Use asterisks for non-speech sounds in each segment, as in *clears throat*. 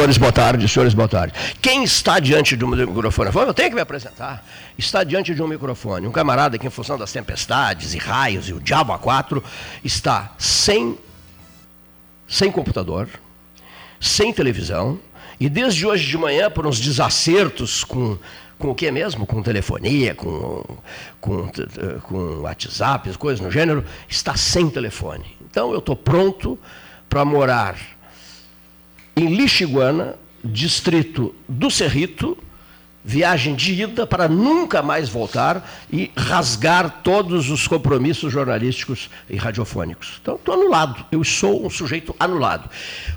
Senhores, boa tarde. Senhores, boa tarde. Quem está diante de um microfone? Eu tenho que me apresentar. Está diante de um microfone. Um camarada que, em função das tempestades e raios e o diabo a quatro, está sem, sem computador, sem televisão, e desde hoje de manhã, por uns desacertos com com o que mesmo? Com telefonia, com, com, com WhatsApp, coisas no gênero, está sem telefone. Então eu estou pronto para morar em Lixiguana, distrito do Cerrito, viagem de ida para nunca mais voltar e rasgar todos os compromissos jornalísticos e radiofônicos. Então, estou anulado. Eu sou um sujeito anulado.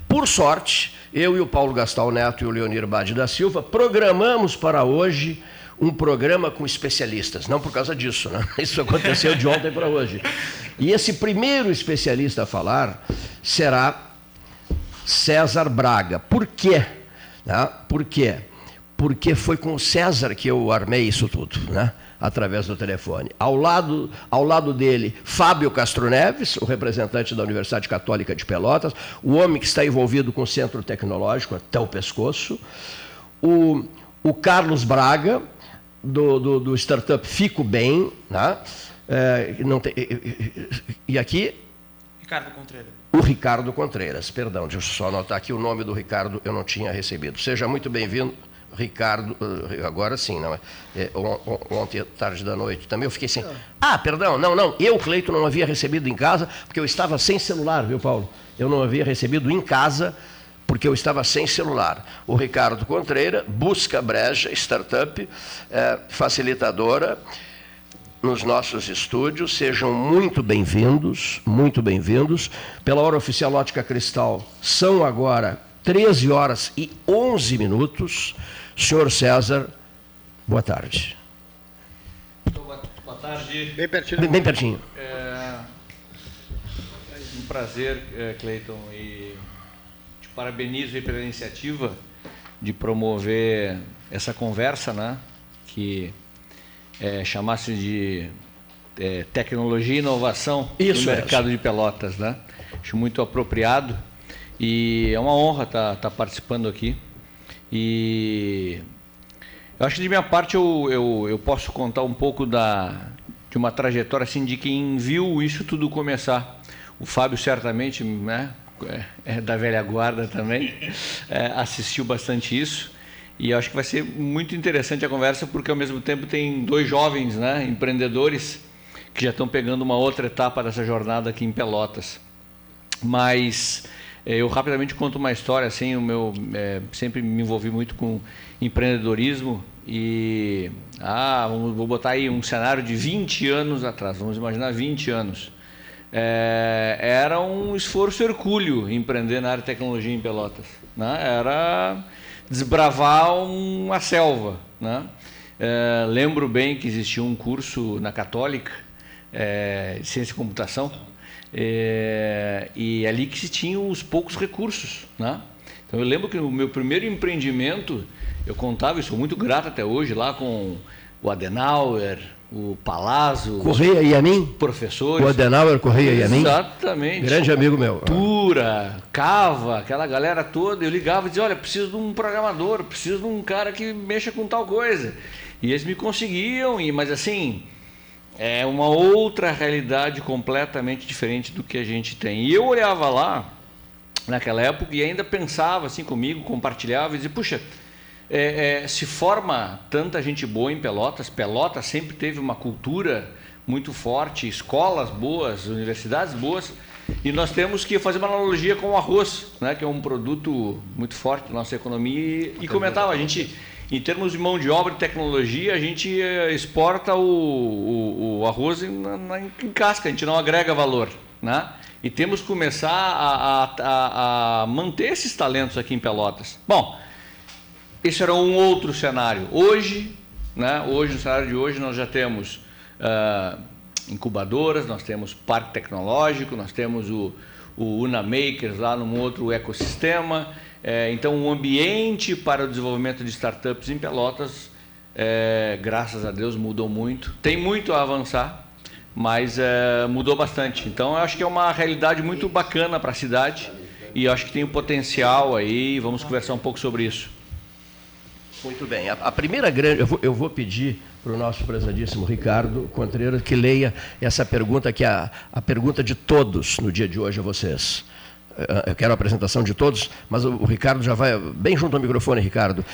Por sorte, eu e o Paulo Gastal Neto e o Leonir Bade da Silva programamos para hoje um programa com especialistas. Não por causa disso, né? *laughs* Isso aconteceu de ontem para hoje. E esse primeiro especialista a falar será César Braga. Por quê? Né? Por quê? Porque foi com César que eu armei isso tudo, né? através do telefone. Ao lado, ao lado dele, Fábio Castro Neves, o representante da Universidade Católica de Pelotas, o homem que está envolvido com o centro tecnológico até o pescoço, o, o Carlos Braga, do, do, do startup Fico Bem, né? É, não tem, e aqui. Ricardo Contreira. O Ricardo Contreiras, perdão, deixa eu só anotar aqui o nome do Ricardo, eu não tinha recebido. Seja muito bem-vindo, Ricardo, eh, agora sim, não é? é ontem, tarde da noite, também eu fiquei sem. Ah, perdão, não, não, eu, Cleito, não havia recebido em casa, porque eu estava sem celular, viu, Paulo? Eu não havia recebido em casa, porque eu estava sem celular. O Ricardo Contreira, busca breja, startup, é, facilitadora nos nossos estúdios. Sejam muito bem-vindos, muito bem-vindos. Pela hora oficial Ótica Cristal, são agora 13 horas e 11 minutos. Senhor César, boa tarde. Boa, tarde. Bem pertinho. Bem, bem pertinho. É um prazer, é, Cleiton, e te parabenizo pela iniciativa de promover essa conversa, né? Que é, chamasse de é, tecnologia e inovação Isso no mercado de Pelotas, né? Acho muito apropriado e é uma honra estar tá, tá participando aqui. E eu acho que de minha parte eu, eu, eu posso contar um pouco da, de uma trajetória assim de quem viu isso tudo começar. O Fábio certamente, né, é, é da velha guarda também, *laughs* é, assistiu bastante isso. E acho que vai ser muito interessante a conversa, porque ao mesmo tempo tem dois jovens né, empreendedores que já estão pegando uma outra etapa dessa jornada aqui em Pelotas. Mas eh, eu rapidamente conto uma história, assim, o meu é, sempre me envolvi muito com empreendedorismo e ah, vou botar aí um cenário de 20 anos atrás, vamos imaginar 20 anos. É, era um esforço hercúleo empreender na área de tecnologia em Pelotas. Né? Era desbravar uma selva. Né? É, lembro bem que existia um curso na Católica é, de Ciência e Computação é, e ali que se tinham os poucos recursos. Né? Então eu lembro que no meu primeiro empreendimento eu contava, e sou muito grato até hoje, lá com o Adenauer, o Palazzo, Correia e a mim, professores. O Adenauer, Correia e a mim. Exatamente. Grande amigo meu. Tura, Cava, aquela galera toda. Eu ligava e dizia: Olha, preciso de um programador, preciso de um cara que mexa com tal coisa. E eles me conseguiam, mas assim, é uma outra realidade completamente diferente do que a gente tem. E eu olhava lá, naquela época, e ainda pensava assim comigo, compartilhava e dizia: Puxa é, é, se forma tanta gente boa em Pelotas. Pelotas sempre teve uma cultura muito forte, escolas boas, universidades boas. E nós temos que fazer uma analogia com o arroz, né, que é um produto muito forte da nossa economia. E comentava, a gente, em termos de mão de obra e tecnologia, a gente eh, exporta o, o, o arroz em, na, em, casca, a gente não agrega valor. Né? E temos que começar a, a, a manter esses talentos aqui em Pelotas. Bom, esse era um outro cenário. Hoje, né, hoje no cenário de hoje, nós já temos uh, incubadoras, nós temos parque tecnológico, nós temos o, o Una Makers lá num outro ecossistema. É, então, o um ambiente para o desenvolvimento de startups em Pelotas, é, graças a Deus, mudou muito. Tem muito a avançar, mas é, mudou bastante. Então, eu acho que é uma realidade muito bacana para a cidade e acho que tem um potencial aí, vamos conversar um pouco sobre isso. Muito bem. A, a primeira grande. Eu vou, eu vou pedir para o nosso prezadíssimo Ricardo Contreras que leia essa pergunta, que é a, a pergunta de todos no dia de hoje a vocês. Eu quero a apresentação de todos, mas o Ricardo já vai bem junto ao microfone, Ricardo.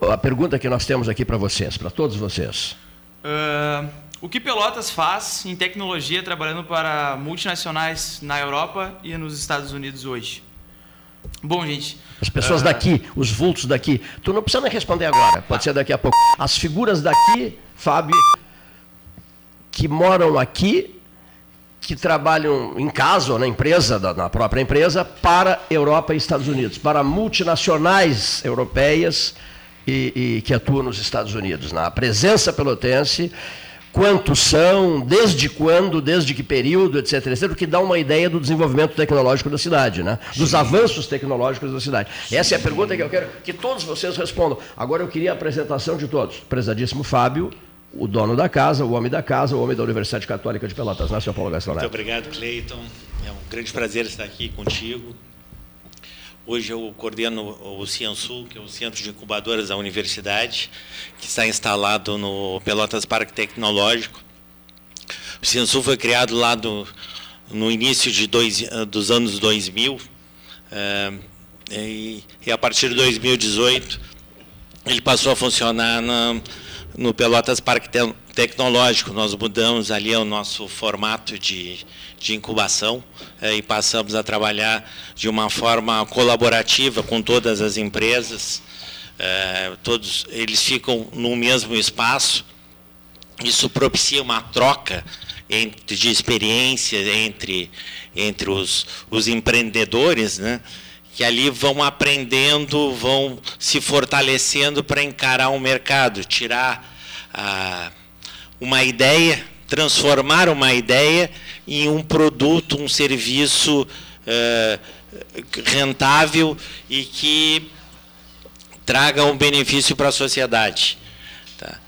A pergunta que nós temos aqui para vocês, para todos vocês. Uh, o que Pelotas faz em tecnologia trabalhando para multinacionais na Europa e nos Estados Unidos hoje? Bom, gente. As pessoas uh... daqui, os vultos daqui. Tu não precisa nem responder agora, pode ser daqui a pouco. As figuras daqui, Fábio, que moram aqui, que trabalham em casa ou na empresa, na própria empresa, para Europa e Estados Unidos, para multinacionais europeias e, e que atuam nos Estados Unidos. Na presença pelotense quantos são, desde quando, desde que período, etc, etc, o que dá uma ideia do desenvolvimento tecnológico da cidade, né? dos Sim. avanços tecnológicos da cidade. Sim. Essa é a pergunta que eu quero que todos vocês respondam. Agora eu queria a apresentação de todos. Prezadíssimo Fábio, o dono da casa, o homem da casa, o homem da Universidade Católica de Pelotas, né, senhor Paulo Gastão Muito obrigado, Cleiton. É um grande prazer estar aqui contigo. Hoje eu coordeno o Ciansul, que é o Centro de Incubadoras da Universidade, que está instalado no Pelotas Parque Tecnológico. O Ciansul foi criado lá do, no início de dois, dos anos 2000, é, e, e, a partir de 2018 ele passou a funcionar na, no Pelotas Parque Tecnológico. Nós mudamos ali o nosso formato de, de incubação é, e passamos a trabalhar de uma forma colaborativa com todas as empresas. É, todos eles ficam no mesmo espaço. Isso propicia uma troca entre, de experiência entre, entre os, os empreendedores, né? Que ali vão aprendendo, vão se fortalecendo para encarar o mercado, tirar ah, uma ideia, transformar uma ideia em um produto, um serviço eh, rentável e que traga um benefício para a sociedade. Tá?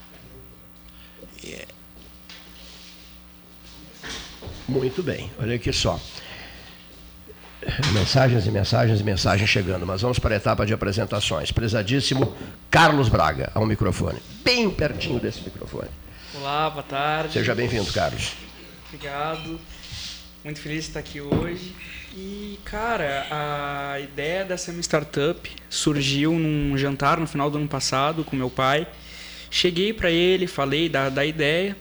Muito bem, olha aqui só. Mensagens e mensagens e mensagens chegando, mas vamos para a etapa de apresentações. Prezadíssimo Carlos Braga, ao microfone, bem pertinho desse microfone. Olá, boa tarde. Seja bem-vindo, Carlos. Obrigado. Muito feliz de estar aqui hoje. E, cara, a ideia dessa minha startup surgiu num jantar no final do ano passado com meu pai. Cheguei para ele, falei da, da ideia.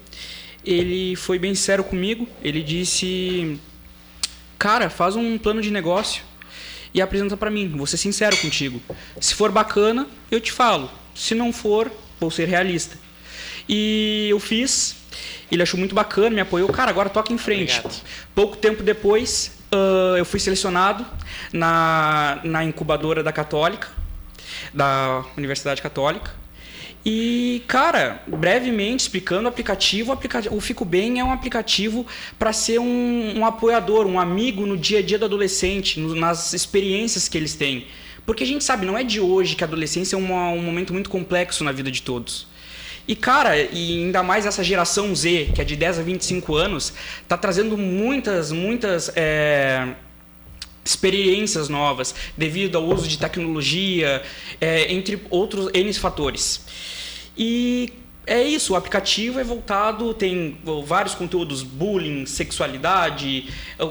Ele foi bem sincero comigo. Ele disse cara, faz um plano de negócio e apresenta para mim. Vou ser sincero contigo. Se for bacana, eu te falo. Se não for, vou ser realista. E eu fiz. Ele achou muito bacana, me apoiou. Cara, agora toca em frente. Obrigado. Pouco tempo depois, uh, eu fui selecionado na, na incubadora da Católica, da Universidade Católica. E, cara, brevemente explicando o aplicativo, o, aplicativo, o Fico Bem é um aplicativo para ser um, um, apoiador, um amigo no dia a dia do adolescente, no, nas experiências que eles têm. Porque a gente sabe, não é de hoje que a adolescência é uma, um momento muito complexo na vida de todos. E, cara, e ainda mais essa geração Z, que é de 10 a 25 anos, está trazendo muitas, muitas. É experiências novas devido ao uso de tecnologia, é, entre outros N fatores. E é isso, o aplicativo é voltado, tem vários conteúdos, bullying, sexualidade,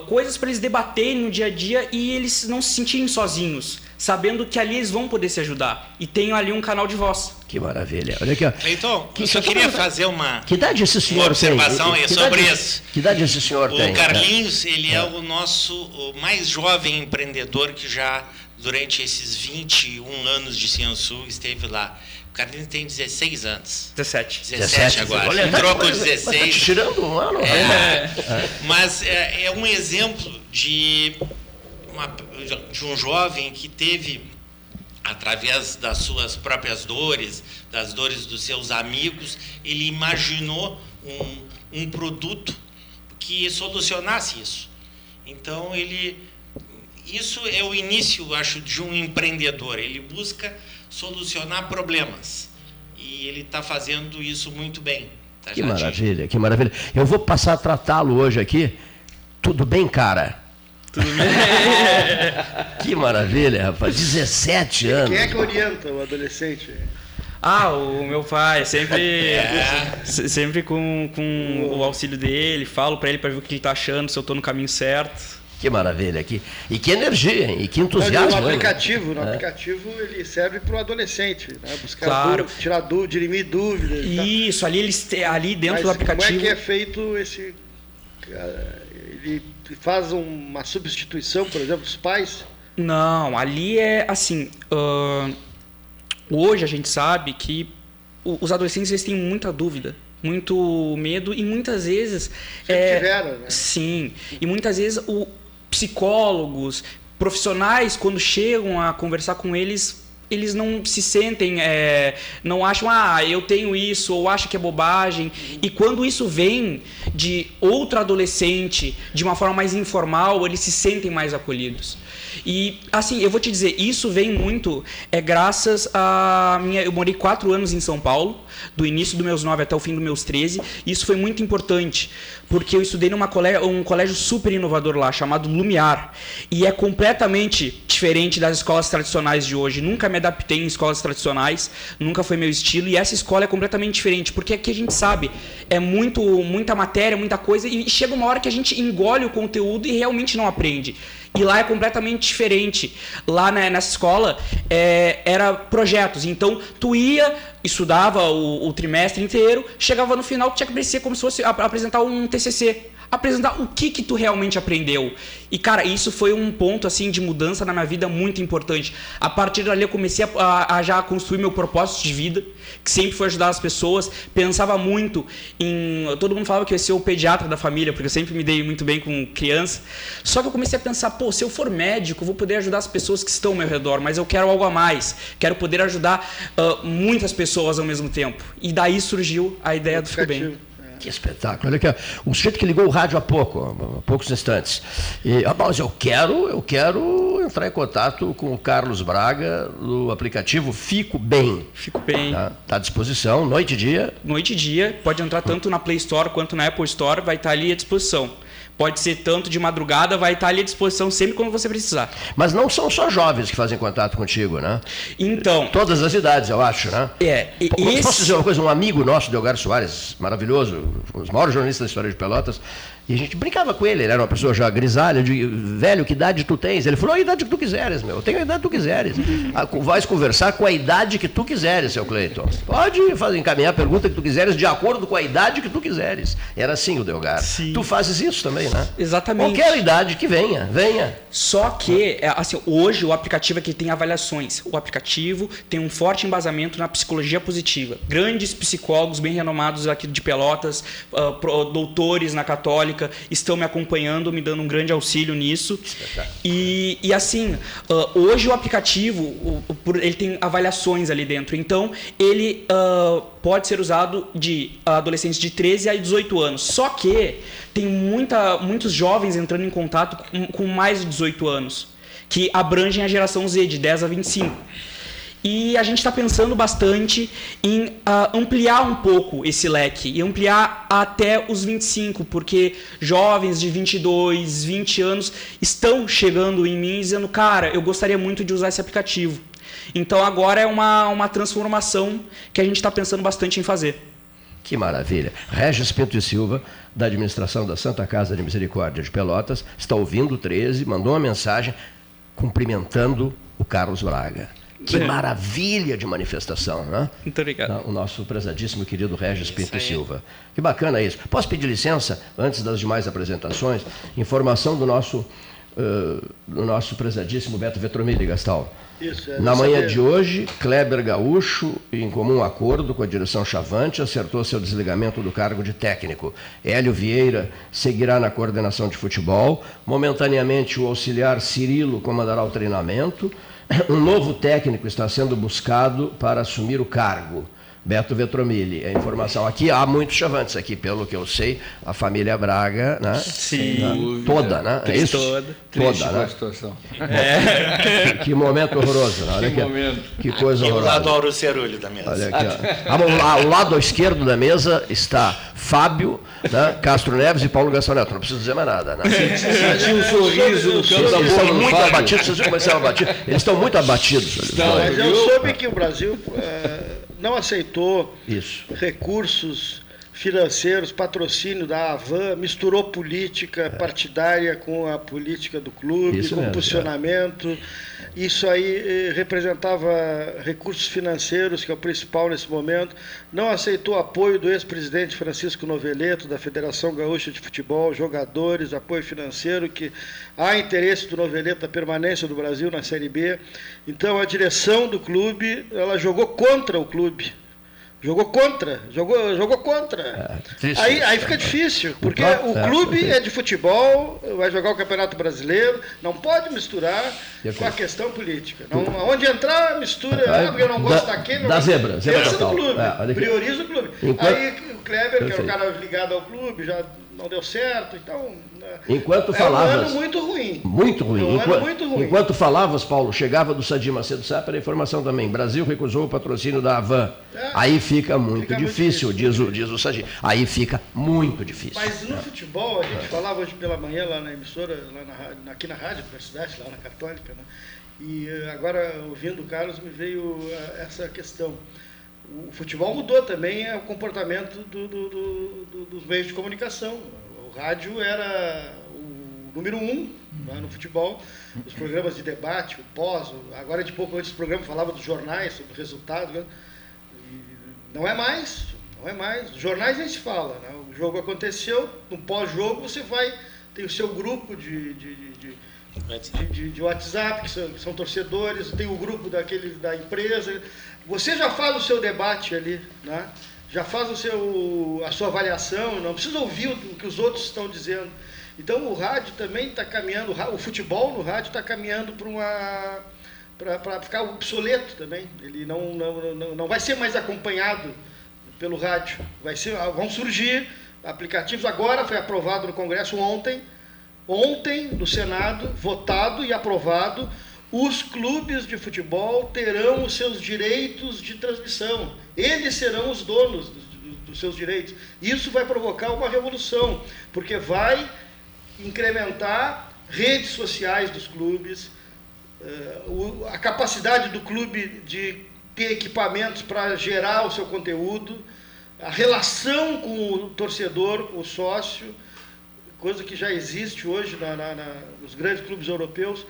coisas para eles debaterem no dia a dia e eles não se sentirem sozinhos, sabendo que ali eles vão poder se ajudar. E tem ali um canal de voz. Que maravilha. Olha aqui, ó. Então, que, eu só queria fazer uma, que idade esse senhor uma observação tem? Que sobre idade, isso. Que idade esse senhor o tem? O Carlinhos, ele é. é o nosso o mais jovem empreendedor que já, durante esses 21 anos de Ciançu, esteve lá. Carlinhos tem 16 anos. 17. 17, 17 agora. Olha, Entrou com 16. Mas tá tirando um ano. É, é. *laughs* Mas é, é, um exemplo de, uma, de um jovem que teve, através das suas próprias dores, das dores dos seus amigos, ele imaginou um, um produto que solucionasse isso. Então, ele isso é o início, acho, de um empreendedor. Ele busca solucionar problemas. E ele está fazendo isso muito bem. Tá, que maravilha, que maravilha. Eu vou passar a tratá-lo hoje aqui. Tudo bem, cara? Tudo *laughs* bem? Que maravilha, rapaz. 17 anos. Quem é que orienta o adolescente? Ah, o meu pai, sempre, se- sempre com, com o auxílio dele, falo pra ele pra ver o que ele tá achando, se eu tô no caminho certo. Que maravilha. Que, e que energia, hein? E que No entusiasmo. hein? aplicativo, no É. aplicativo ele serve para o adolescente, né? buscar Claro. dúvida, tirar dúvida, dirimir dúvidas. e. Isso, ali eles ali dentro Mas do aplicativo. Como é que é feito esse. cara, Ele faz uma substituição, por exemplo, dos pais? Não, ali é assim. ahn, hoje a gente sabe que os adolescentes eles têm muita dúvida, muito medo e muitas vezes. Sempre é, tiveram, né? Sim. E muitas vezes o psicólogos, profissionais, quando chegam a conversar com eles, eles não se sentem, é, não acham, ah, eu tenho isso, ou acham que é bobagem. E quando isso vem de outro adolescente, de uma forma mais informal, eles se sentem mais acolhidos. E, assim, eu vou te dizer, isso vem muito, é graças a minha. Eu morei quatro anos em São Paulo, do início dos meus nove até o fim dos meus 13. E isso foi muito importante, porque eu estudei numa colégio, um colégio super inovador lá, chamado Lumiar. E é completamente diferente das escolas tradicionais de hoje. Nunca me adaptei em escolas tradicionais, nunca foi meu estilo. E essa escola é completamente diferente, porque aqui a gente sabe, é muito, muita matéria, muita coisa, e chega uma hora que a gente engole o conteúdo e realmente não aprende. E lá é completamente diferente. Lá né, nessa escola é, era projetos. Então tu ia, estudava o, o trimestre inteiro, chegava no final, tinha que aparecer como se fosse ap- apresentar um TCC. Apresentar o que que tu realmente aprendeu. E cara, isso foi um ponto assim de mudança na minha vida muito importante. A partir dali eu comecei a, a- a já construir meu propósito de vida, que sempre foi ajudar as pessoas. Pensava muito em. Todo mundo falava que eu ia ser o pediatra da família, porque eu sempre me dei muito bem com criança. Só que eu comecei a pensar, pô, se eu for médico, eu vou poder ajudar as pessoas que estão ao meu redor, mas eu quero algo a mais. Quero poder ajudar ah, muitas pessoas ao mesmo tempo. E daí surgiu a ideia do Fico Bem. Que espetáculo. Olha aqui, o sujeito que ligou o rádio há pouco, há poucos instantes. E, ah, mas eu quero, eu quero entrar em contato com o Carlos Braga no aplicativo Fico Bem. Fico Bem. Tá, Tá à disposição, noite e dia. noite e dia, pode entrar tanto na Play Store quanto na Apple Store, vai estar ali à disposição. Pode ser tanto de madrugada, vai estar ali à disposição sempre quando você precisar. Mas não são só jovens que fazem contato contigo, né? Então, Todas as idades, eu acho, né? é, e- Posso esse- dizer uma coisa? Um amigo nosso, Delgado Soares, maravilhoso, um dos maiores jornalistas da história de Pelotas, e a gente brincava com ele, ele era uma pessoa já grisalha, de velho, que idade tu tens? Ele falou, a idade que tu quiseres, meu, eu tenho a idade que tu quiseres. Ah, Vais conversar com a idade que tu quiseres, seu Cleiton. Pode fazer, encaminhar a pergunta que tu quiseres de acordo com a idade que tu quiseres. Era assim o Delgado. Sim. Tu fazes isso também, né? Exatamente. Qualquer idade que venha, venha. Só que, é, assim, hoje o aplicativo aqui tem avaliações. O aplicativo tem um forte embasamento na psicologia positiva. Grandes psicólogos bem renomados aqui de Pelotas, ah, doutores na Católica, estão me acompanhando, me dando um grande auxílio nisso. E, e assim, ah, hoje o aplicativo, o- o- por- ele tem avaliações ali dentro. Então, ele ah, pode ser usado de adolescentes de 13 a 18 anos. Só que tem muita, muitos jovens entrando em contato com, com mais de 18 anos, que abrangem a geração Z, de 10 a 25. E a gente está pensando bastante em ah, ampliar um pouco esse leque e ampliar até os 25, porque jovens de 22, 20 anos estão chegando em mim dizendo: Cara, eu gostaria muito de usar esse aplicativo. Então agora é uma, uma transformação que a gente está pensando bastante em fazer. Que maravilha. Regis Pinto e Silva, da administração da Santa Casa de Misericórdia de Pelotas, está ouvindo o 13, mandou uma mensagem cumprimentando o Carlos Braga. Que É. maravilha de manifestação, né? Muito obrigado. O nosso prezadíssimo querido Regis Pinto e. Silva. Que bacana isso. Posso pedir licença, antes das demais apresentações, informação do nosso, eh, do nosso prezadíssimo Beto Vetromilli, Gastal. Isso, é Na manhã saber. de hoje, Kleber Gaúcho, em comum acordo com a direção Chavante, acertou seu desligamento do cargo de técnico. Hélio Vieira seguirá na coordenação de futebol. Momentaneamente, o auxiliar Cirilo comandará o treinamento. *coughs* Um novo técnico está sendo buscado para assumir o cargo. Beto Vetromilli. A informação aqui, há muitos chavantes aqui, pelo que eu sei, a família Braga, né? Sim. Né? Toda, né? É isso? Toda. Triste Toda, né? situação. Que, *laughs* que momento horroroso, né? Olha Que aqui, momento. que coisa E o lado horrorosa. Auro Cerulho da mesa. Olha aqui, ó. Ao lado esquerdo da mesa está Fábio, né? Castro Neves e Paulo Gastão Neto. Não preciso dizer mais nada, né? Senti um sorriso no canto da Eles boca estão do muito abatidos, vocês viram como eles estão abatidos? Eles estão muito abatidos. Estão. Mas eu soube que o Brasil eh, não aceitou Isso. recursos financeiros, patrocínio da Avan, misturou política partidária com a política do clube, Isso com mesmo, posicionamento. Isso aí eh, representava recursos financeiros, que é o principal nesse momento. Não aceitou apoio do ex-presidente Francisco Noveleto, da Federação Gaúcha de Futebol, jogadores, apoio financeiro, que há interesse do Noveleto da permanência do Brasil na Série B. Então a direção do clube, ela jogou contra o clube. Jogou contra, jogou, jogou contra. É, triste aí, aí né? fica difícil, porque próprio- o é, clube sim. é de futebol, vai jogar o Campeonato Brasileiro, não pode misturar De com a questão política. Não, onde entrar, mistura, Aí, ah, porque eu não gosto da- daquele. não da gosto- zebra, total. clube, É, prioriza o clube. Enquanto- Aí o Kleber, que Perfeito. o cara ligado ao clube, já não deu certo, então... né, Enquanto é um falavas- ano muito ruim. Muito ruim. É um Enquanto, muito ruim. enquanto falavas, Paulo, chegava do Sadir Macedo Sá a informação também. Brasil recusou o patrocínio da Avan. É. Aí fica muito Fica muito difícil, difícil. diz, o, diz o Sadir. Aí fica muito difícil. Mas no futebol, a gente falava hoje pela manhã lá na emissora, lá na, rádio- aqui na rádio Universidade, lá na Católica, né? e eh, agora, ouvindo o Carlos, me veio eh, essa questão. O futebol mudou também é o comportamento do- do- do- dos meios de comunicação. Rádio era o número um né, no futebol. Os programas de debate, o pós, agora de pouco antes do programa falava dos jornais, sobre o resultado. né? Não é mais, não é mais. Os jornais nem se fala. Né? O jogo aconteceu, no pós-jogo você vai, tem o seu grupo de- de- de, de- de WhatsApp, que são, que são torcedores, tem o grupo daquele, da empresa. Você já faz o seu debate ali, né? Já faz o seu, a sua avaliação, não precisa ouvir o, que os outros estão dizendo. Então o rádio também está caminhando, o futebol no rádio está caminhando para uma para ficar obsoleto também. Ele não, não, não, não vai ser mais acompanhado pelo rádio. Vai ser, vão surgir aplicativos. Agora foi aprovado no Congresso ontem, ontem no Senado, votado e aprovado, os clubes de futebol terão os seus direitos de transmissão. Eles serão os donos dos, dos- seus direitos. Isso vai provocar uma revolução, porque vai incrementar redes sociais dos clubes, eh, a capacidade do clube de ter equipamentos para gerar o seu conteúdo, a relação com o torcedor, com o sócio, coisa que já existe hoje na- na- na- nos grandes clubes europeus.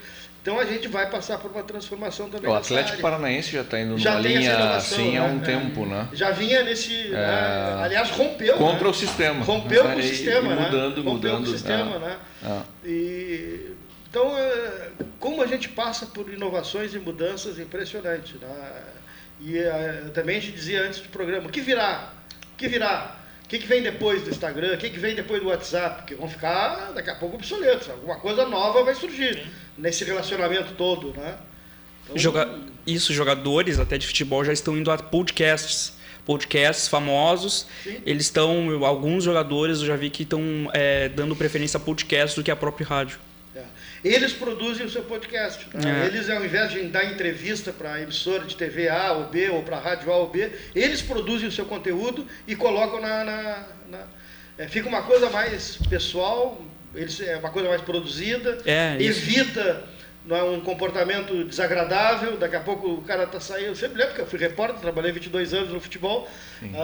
Então a gente vai passar por uma transformação também O Atlético área. Paranaense já está indo numa Já linha inovação, assim há né? um É. tempo, né? Já vinha nesse. né? Aliás, rompeu. Contra né? o sistema. Rompeu né? com o E- sistema, e né? mudando, Rompeu mudando. com o sistema, é. né? É. E, então, é, como a gente passa por inovações e mudanças impressionantes. Né? E é, também a gente dizia antes do programa, o que virá? O que virá? O que, que vem depois do Instagram? O que, que vem depois do WhatsApp? Que vão ficar daqui a pouco obsoletos. Alguma coisa nova vai surgir nesse relacionamento todo. Né? Então, Joga... Isso, jogadores até de futebol já estão indo a podcasts. Podcasts famosos. Sim. Eles estão. Alguns jogadores eu já vi que estão é, dando preferência a podcasts do que a própria rádio. Eles produzem o seu podcast. né? É. Eles, ao invés de dar entrevista para a emissora de TV A ou B ou para a rádio A ou B, eles produzem o seu conteúdo e colocam na. na- na- é, fica uma coisa mais pessoal, eles, é uma coisa mais produzida, É, evita não é, um comportamento desagradável. Daqui a pouco o cara está saindo. Eu sempre lembro que eu fui repórter, trabalhei 22 anos no futebol.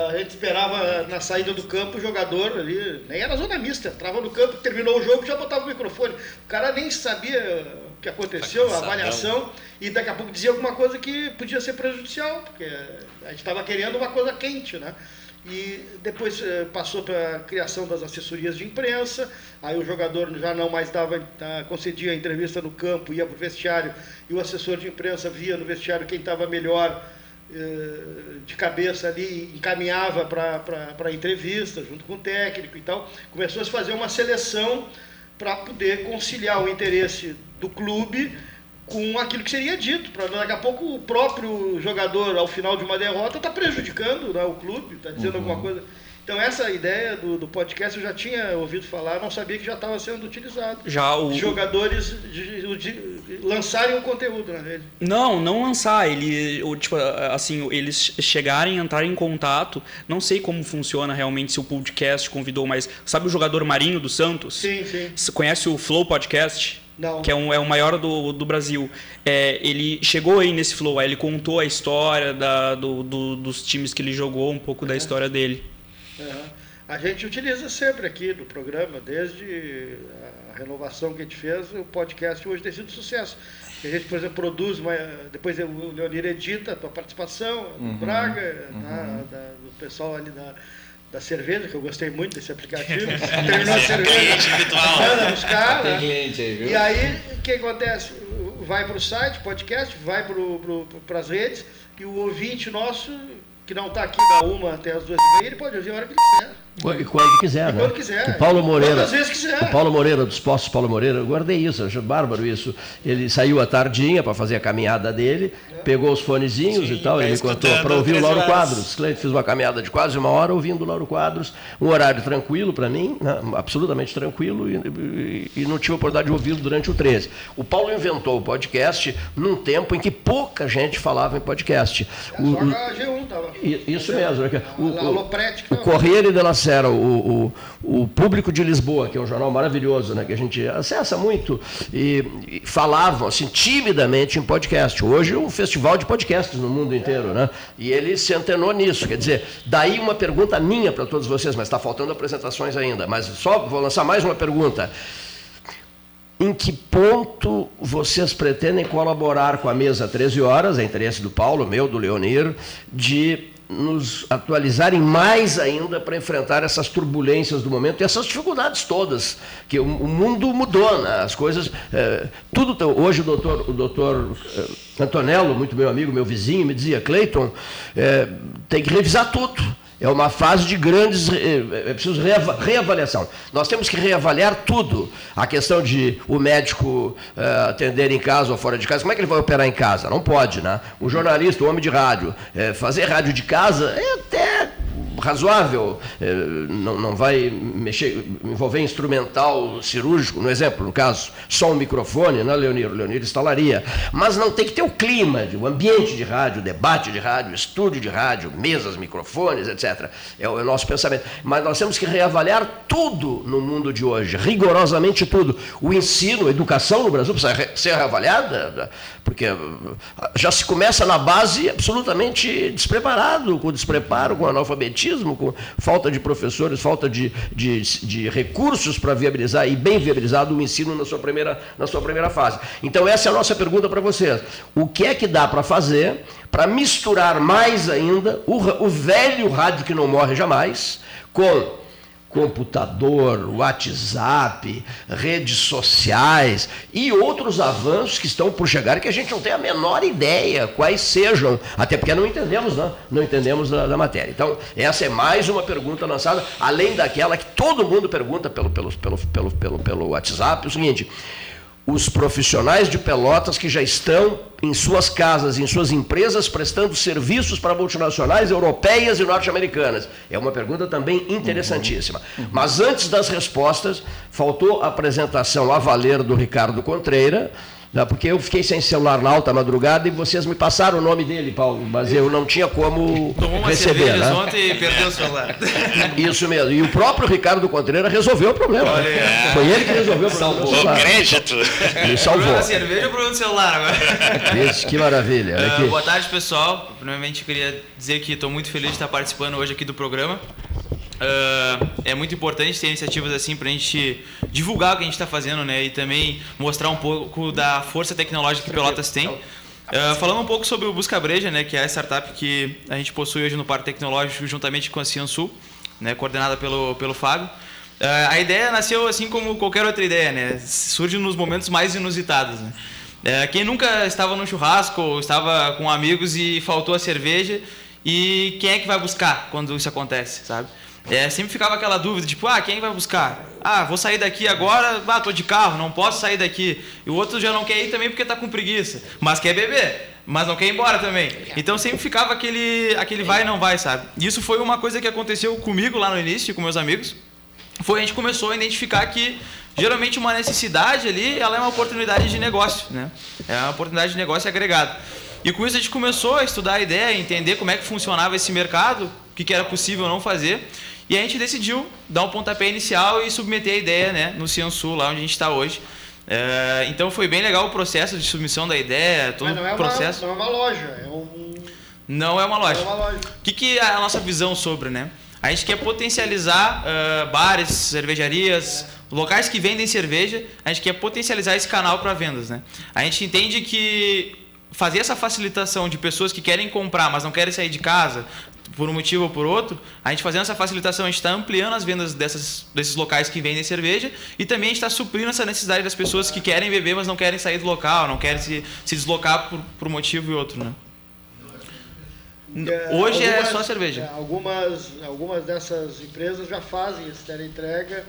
A gente esperava na saída do campo o jogador ali, nem era zona mista, entrava no campo, terminou o jogo já botava o microfone. O cara nem sabia o que aconteceu, a cansadão. avaliação, e daqui a pouco dizia alguma coisa que podia ser prejudicial, porque a gente estava querendo uma coisa quente, né? E depois eh, passou para a criação das assessorias de imprensa, aí o jogador já não mais dava, ah, concedia a entrevista no campo, ia para o vestiário, e o assessor de imprensa via no vestiário quem estava melhor eh, de cabeça ali, encaminhava para a entrevista, junto com o técnico e tal. Começou a se fazer uma seleção para poder conciliar o interesse do clube com aquilo que seria dito. Para daqui a pouco o próprio jogador, ao final de uma derrota, está prejudicando né, o clube, está dizendo uhum. alguma coisa. Então essa ideia do, do, podcast eu já tinha ouvido falar, não sabia que já estava sendo utilizado. Já o jogadores de, de, de, lançarem o conteúdo na rede. Não, não lançar. Ele, tipo, assim, eles chegarem, entrarem em contato. Não sei como funciona realmente se o podcast convidou, mas sabe o jogador Marinho do Santos? Sim, sim. Você conhece o Flow Podcast? Não. que é, um, é o maior do, do Brasil. É, ele chegou aí nesse flow, aí ele contou a história da, do, do, dos times que ele jogou, um pouco da história dele. Uhum. A gente utiliza sempre aqui no programa, desde a renovação que a gente fez, o podcast hoje tem sido um sucesso. A gente, por exemplo, produz, uma, depois o Leonir edita a tua participação, uhum, do Braga, uhum. Da, da, do pessoal ali da, da cerveja, que eu gostei muito desse aplicativo. *laughs* Terminou a cerveja. Manda buscar. Né? Aí, e aí, o que acontece? Vai para o site, podcast, vai para as redes, e o ouvinte nosso que não está aqui da uma até as duas e meia, ele pode ouvir a hora que ele quiser. E quando quiser, e né? Quando quiser. O Paulo Moreira. Quantas vezes quiser. O Paulo Moreira, dos Postos Paulo Moreira, eu guardei isso, acho bárbaro isso. Ele saiu à tardinha para fazer a caminhada dele. Pegou os fonezinhos Sim, e tal, ele contou para ouvir o Lauro horas. Quadros. Cleide fez uma caminhada de quase uma hora ouvindo o Lauro Quadros, um horário tranquilo para mim, né? absolutamente tranquilo, e, e, e, não tive a oportunidade de ouvi-lo durante o 13. O Paulo inventou o podcast num tempo em que pouca gente falava em podcast. É, o, só a G1 tava. Isso mesmo. É o, o, o Correio de la Sera, o o, Público de Lisboa, que é um jornal maravilhoso, né, que a gente acessa muito, e, e, falavam assim, timidamente em podcast. Hoje é um festival de podcasts no mundo inteiro, né? E ele se antenou nisso. Quer dizer, daí uma pergunta minha para todos vocês, mas está faltando apresentações ainda. Mas só vou lançar mais uma pergunta. Em que ponto vocês pretendem colaborar com a mesa 13 horas, é interesse do Paulo, meu, do Leonir, de nos atualizarem mais ainda para enfrentar essas turbulências do momento e essas dificuldades todas, que o, o mundo mudou, né? as coisas, é, tudo, hoje o doutor, o doutor é, Antonello, muito meu amigo, meu vizinho, me dizia, Cleiton, é, tem que revisar tudo, é uma fase de grandes. É, preciso reavaliação. Nós temos que reavaliar tudo. A questão de o médico atender em casa ou fora de casa. Como é que ele vai operar em casa? Não pode, né? O jornalista, o homem de rádio, é, fazer rádio de casa é até razoável, é, não, não vai mexer, envolver instrumental cirúrgico, no exemplo, no caso, só um microfone, né, Leonir? Leonir instalaria. Mas não tem que ter o clima, o ambiente de rádio, debate de rádio, estúdio de rádio, mesas, microfones, etc. É o, é o nosso pensamento. Mas nós temos que reavaliar tudo no mundo de hoje, rigorosamente tudo. O ensino, a educação no Brasil precisa ser reavaliada, porque já se começa na base absolutamente despreparado, com despreparo, com analfabetismo, com falta de professores, falta de, de, de recursos para viabilizar e bem viabilizado o ensino na sua, primeira, na sua primeira fase. Então, essa é a nossa pergunta para vocês. O que é que dá para fazer para misturar mais ainda o, o velho rádio que não morre jamais com computador, WhatsApp, redes sociais e outros avanços que estão por chegar que a gente não tem a menor ideia quais sejam, até porque não entendemos, não, não entendemos da, da matéria. Então, essa é mais uma pergunta lançada, além daquela que todo mundo pergunta pelo, pelo, pelo, pelo, pelo, pelo WhatsApp, o seguinte, os profissionais de Pelotas que já estão em suas casas, em suas empresas, prestando serviços para multinacionais europeias e norte-americanas? É uma pergunta também interessantíssima. Uhum. Uhum. Mas antes das respostas, faltou a apresentação a valer do Ricardo Contreira, não, porque eu fiquei sem celular na alta madrugada e vocês me passaram o nome dele, Paulo, mas eu não tinha como Tomou uma receber. Né? ontem e perdeu o celular. *laughs* Isso mesmo. E o próprio Ricardo Contreira resolveu o problema. Olha, é. Foi ele que resolveu o problema. Salvou. O crédito. Me salvou. O cerveja ou o problema do celular agora? Isso, que maravilha. Uh, boa tarde, pessoal. Primeiramente, eu queria dizer que estou muito feliz de estar participando hoje aqui do programa. Uh, é muito importante ter iniciativas assim para a gente divulgar o que a gente está fazendo, né? E também mostrar um pouco da força tecnológica que Pelotas tem. Uh, falando um pouco sobre o Busca Breja, né, que é a startup que a gente possui hoje no Parque Tecnológico, juntamente com a Ciansul, né, coordenada pelo, pelo Fábio. Uh, a ideia nasceu assim como qualquer outra ideia, né? Surge nos momentos mais inusitados. Né? Quem nunca estava no churrasco ou estava com amigos e faltou a cerveja e quem é que vai buscar quando isso acontece, sabe? É, sempre ficava aquela dúvida, tipo, ah, quem vai buscar? Ah, vou sair daqui agora, ah, tô de carro, não posso sair daqui. E o outro já não quer ir também porque tá com preguiça, mas quer beber mas não quer ir embora também. Então sempre ficava aquele, aquele vai e não vai, sabe? E isso foi uma coisa que aconteceu comigo lá no início, com meus amigos. Foi a gente começou a identificar que geralmente uma necessidade ali, ela é uma oportunidade de negócio, né? É uma oportunidade de negócio agregado. E com isso a gente começou a estudar a ideia, entender como é que funcionava esse mercado, o que, que era possível não fazer. E a gente decidiu dar um pontapé inicial e submeter a ideia né, no Ciansul, lá onde a gente está hoje. É, então foi bem legal o processo de submissão da ideia, todo não é o processo. Uma, não é uma loja, é um. Não é uma loja. É uma loja. O que, que é a nossa visão sobre, né? A gente quer potencializar uh, bares, cervejarias, é. locais que vendem cerveja. A gente quer potencializar esse canal para vendas, né? A gente entende que fazer essa facilitação de pessoas que querem comprar, mas não querem sair de casa, por um motivo ou por outro, a gente fazendo essa facilitação, a gente está ampliando as vendas dessas, desses locais que vendem cerveja e também a gente está suprindo essa necessidade das pessoas que querem beber, mas não querem sair do local, não querem se, se deslocar por, por um motivo e outro, né? É, Hoje algumas, é só cerveja. É, algumas, algumas dessas empresas já fazem esse entrega,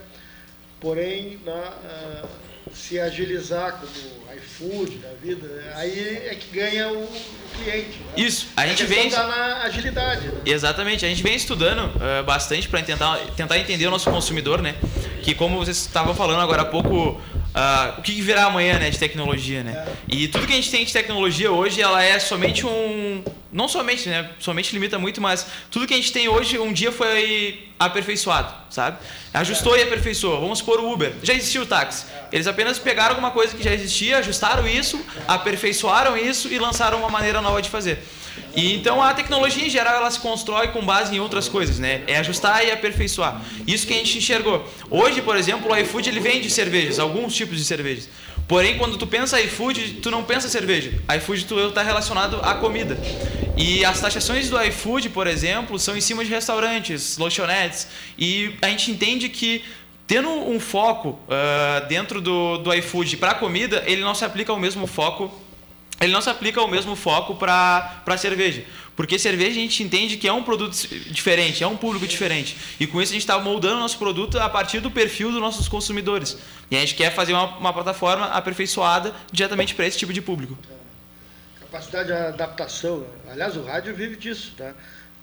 porém na, uh, se agilizar como iFood da vida, aí é que ganha o, cliente. Né? Isso, a, a gente vem. Tá na agilidade. Né? Exatamente, a gente vem estudando uh, bastante para tentar, tentar entender o nosso consumidor, né? Que como vocês estavam falando agora há pouco, Uh, o que virá amanhã né, de tecnologia, né? É. E tudo que a gente tem de tecnologia hoje, ela é somente um... Não somente, né? Somente limita muito, mas tudo que a gente tem hoje, um dia foi aperfeiçoado, sabe? Ajustou é. e aperfeiçoou. Vamos supor o Uber. Já existia o táxi. Eles apenas pegaram alguma coisa que já existia, ajustaram isso, aperfeiçoaram isso e lançaram uma maneira nova de fazer. E então a tecnologia em geral ela se constrói com base em outras coisas, né? É ajustar e aperfeiçoar. Isso que a gente enxergou. Hoje, por exemplo, o iFood ele vende cervejas, alguns tipos de cervejas. Porém, quando tu pensa iFood, tu não pensa cerveja. iFood tu está relacionado à comida. E as taxações do iFood, por exemplo, são em cima de restaurantes, lanchonetes. E a gente entende que tendo um foco uh, dentro do, do iFood para comida, ele não se aplica ao mesmo foco ele não se aplica ao mesmo foco para a cerveja. Porque cerveja a gente entende que é um produto diferente, é um público diferente. E com isso a gente está moldando o nosso produto a partir do perfil dos nossos consumidores. E a gente quer fazer uma, uma plataforma aperfeiçoada diretamente para esse tipo de público. Capacidade de adaptação. Aliás, o rádio vive disso. Tá?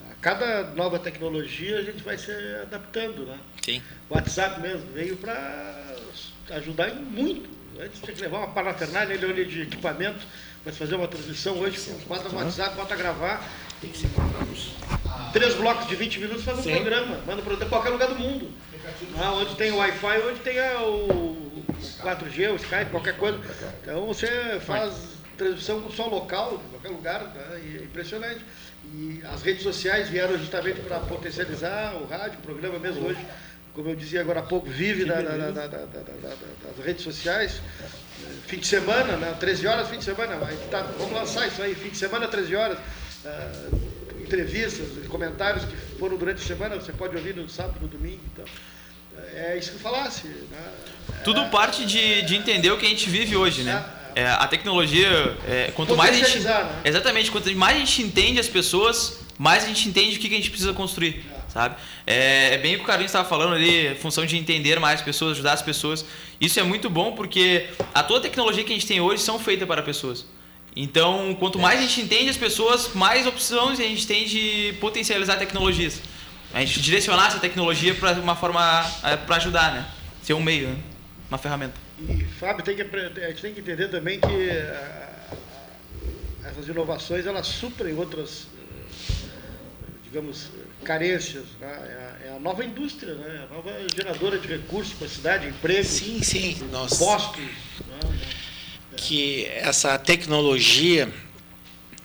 A cada nova tecnologia a gente vai se adaptando. Né? Sim. O WhatsApp mesmo veio para ajudar muito. Antes tinha que levar uma parafernália de equipamento vai fazer uma transmissão hoje, bota no WhatsApp, bota gravar. Três blocos de 20 minutos faz um Sim. programa, manda para qualquer lugar do mundo. Ah, onde tem o Wi-Fi, onde tem o 4G, o Skype, qualquer coisa. Então você faz transmissão som local, em qualquer lugar, né? é impressionante. E as redes sociais vieram justamente para potencializar o rádio, o programa mesmo hoje, como eu dizia agora há pouco, vive da, da, da, das redes sociais fim de semana, né? 13 horas, fim de semana. Tá, vamos lançar isso aí, fim de semana, 13 horas. Uh, entrevistas, comentários que foram durante a semana, você pode ouvir no sábado, no domingo. Então, é isso que eu falasse. Né? Tudo parte de, de entender o que a gente vive hoje, né? É, a tecnologia, é, quanto mais a gente. Né? Exatamente, quanto mais a gente entende as pessoas, mais a gente entende o que a gente precisa construir sabe? É, é, bem o que o Carlinhos estava falando ali, função de entender mais pessoas, ajudar as pessoas. Isso é muito bom porque a toda a tecnologia que a gente tem hoje são feitas para pessoas. Então, quanto mais a gente entende as pessoas, mais opções a gente tem de potencializar tecnologias. A gente direcionar essa tecnologia para uma forma é, para ajudar, né? Ser um meio, né? uma ferramenta. E Fábio, tem que, a gente tem que entender também que uh, essas inovações elas suprem outras, digamos, carências. Né? É, a, é, a, nova indústria, né? a nova geradora de recursos para a cidade, emprego, sim, sim. Nós, postos. Né? Que essa tecnologia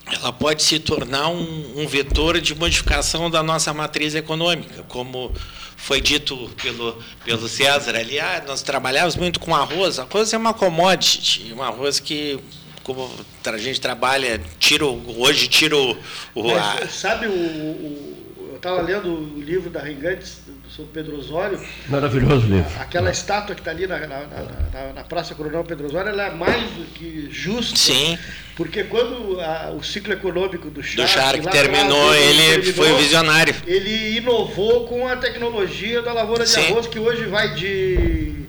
ela pode se tornar um, um, vetor de modificação da nossa matriz econômica, como foi dito pelo, pelo César ali, ah, nós trabalhávamos muito com arroz, arroz é uma commodity, um arroz que como a gente trabalha, tira, hoje tira o... Mas, a... Sabe o, o eu estava lendo o livro da Ringantes, sobre Pedro Osório. Maravilhoso livro. Aquela estátua que está ali na, na, na, na, Praça Coronel Pedro Osório, ela é mais do que justa. Sim. Porque quando a, o ciclo econômico do Shark, do Shark terminou, atrás, ele, ele terminou, foi visionário. Ele inovou com a tecnologia da lavoura de Sim. arroz, que hoje vai de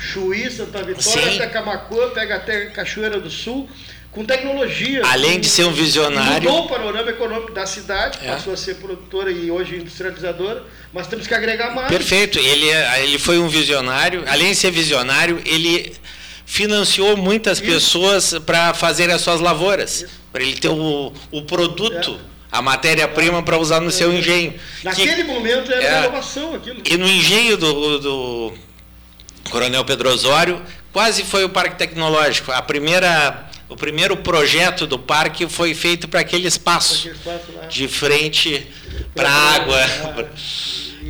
Chuí, Santa Vitória, Sim. até Camacuã, pega até Cachoeira do Sul com tecnologia. Além de ser um visionário. Mudou o panorama econômico da cidade, é. passou a ser produtora e hoje industrializadora, mas temos que agregar mais. Perfeito. Ele, é, ele foi um visionário. Além de ser visionário, ele financiou muitas Isso. pessoas para fazer as suas lavouras, para ele ter o, o produto. É. A matéria-prima para usar no seu engenho. Naquele que, momento era é, inovação aquilo. E no engenho do, do Coronel Pedro Osório, quase foi o Parque Tecnológico. A primeira o primeiro projeto do parque foi feito para aquele espaço, de frente para a água.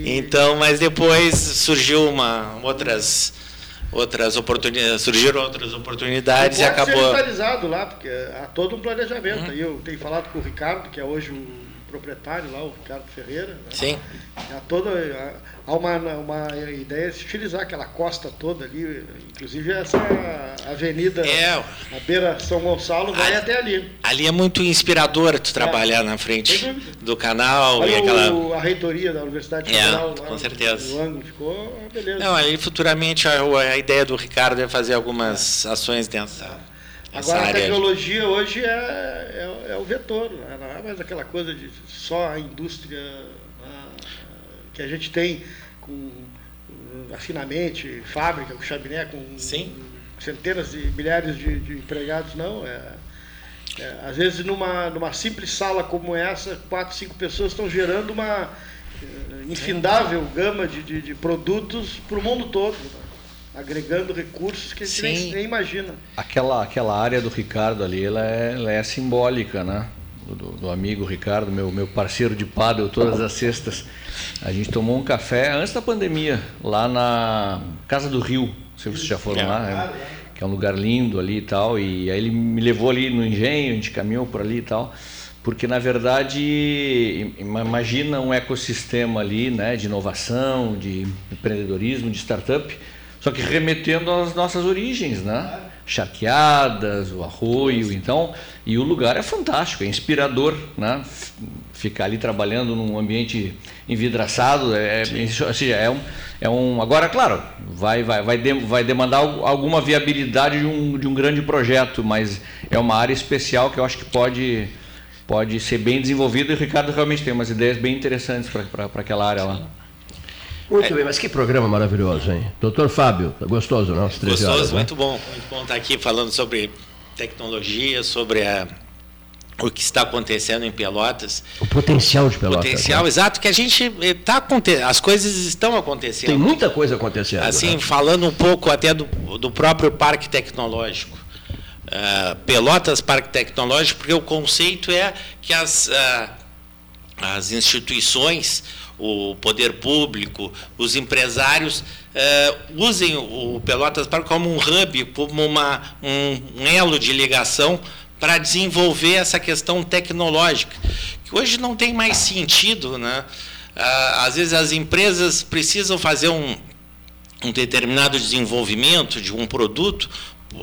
Então, mas depois surgiu uma outras outras oportunidades, surgiram outras oportunidades e, acabou centralizado lá, porque há todo um planejamento. Uhum. Eu tenho falado com o Ricardo, que é hoje o proprietário lá, o Ricardo Ferreira. Né? Sim. Há toda há uma, uma ideia de utilizar aquela costa toda ali, inclusive essa avenida é, a beira São Gonçalo vai até ali. Ali é muito inspirador tu trabalhar é, na frente do canal Olha e aquela o, a reitoria da Universidade Federal, é, com certeza. O ângulo ficou beleza. Não, ali futuramente a, a ideia do Ricardo é fazer algumas ações dentro da Agora, a tecnologia hoje é, é, é, o vetor, né? não é mais aquela coisa de só a indústria né? que a gente tem com afinamente, fábrica, com chaminé, com Sim. centenas de milhares de, de empregados, não. É, é, às vezes, numa, numa simples sala como essa, quatro, cinco pessoas estão gerando uma eh, infindável gama de, de, de produtos para o mundo todo. Né? Agregando recursos que a gente nem, nem, imagina. Aquela, aquela área do Ricardo ali, ela é, ela é simbólica, né? Do, do, amigo Ricardo, meu, meu parceiro de paddle todas as sextas. A gente tomou um café antes da pandemia, lá na Casa do Rio. Não sei se vocês já foram lá, né? que é um lugar lindo ali e tal. E aí ele me levou ali no engenho, a gente caminhou por ali e tal. Porque, na verdade, imagina um ecossistema ali né, de inovação, de empreendedorismo, de startup, só que remetendo às nossas origens, né? Charqueadas, o arroio, então, e o lugar é fantástico, é inspirador, né? Ficar ali trabalhando num ambiente envidraçado, é, assim, é, um, é um. Agora, claro, vai, vai, vai, de, vai demandar alguma viabilidade de um, de um grande projeto, mas é uma área especial que eu acho que pode, pode ser bem desenvolvida e o Ricardo realmente tem umas ideias bem interessantes para aquela área lá. Muito é. bem, mas que programa maravilhoso, hein? Doutor Fábio, tá gostoso, não? Gostoso, horas, né? muito bom. Muito bom estar aqui falando sobre tecnologia, sobre a, o que está acontecendo em Pelotas. O potencial de Pelotas. Potencial, né? exato, que a gente está acontecendo, as coisas estão acontecendo. Tem muita coisa acontecendo. Assim, né? falando um pouco até do, do próprio Parque Tecnológico. Uh, Pelotas Parque Tecnológico, porque o conceito é que as, uh, as instituições o poder público, os empresários eh, usem o Pelotas Parque como um hub, como uma, um, um elo de ligação para desenvolver essa questão tecnológica, que hoje não tem mais sentido. Né? Ah, às vezes as empresas precisam fazer um, um determinado desenvolvimento de um produto,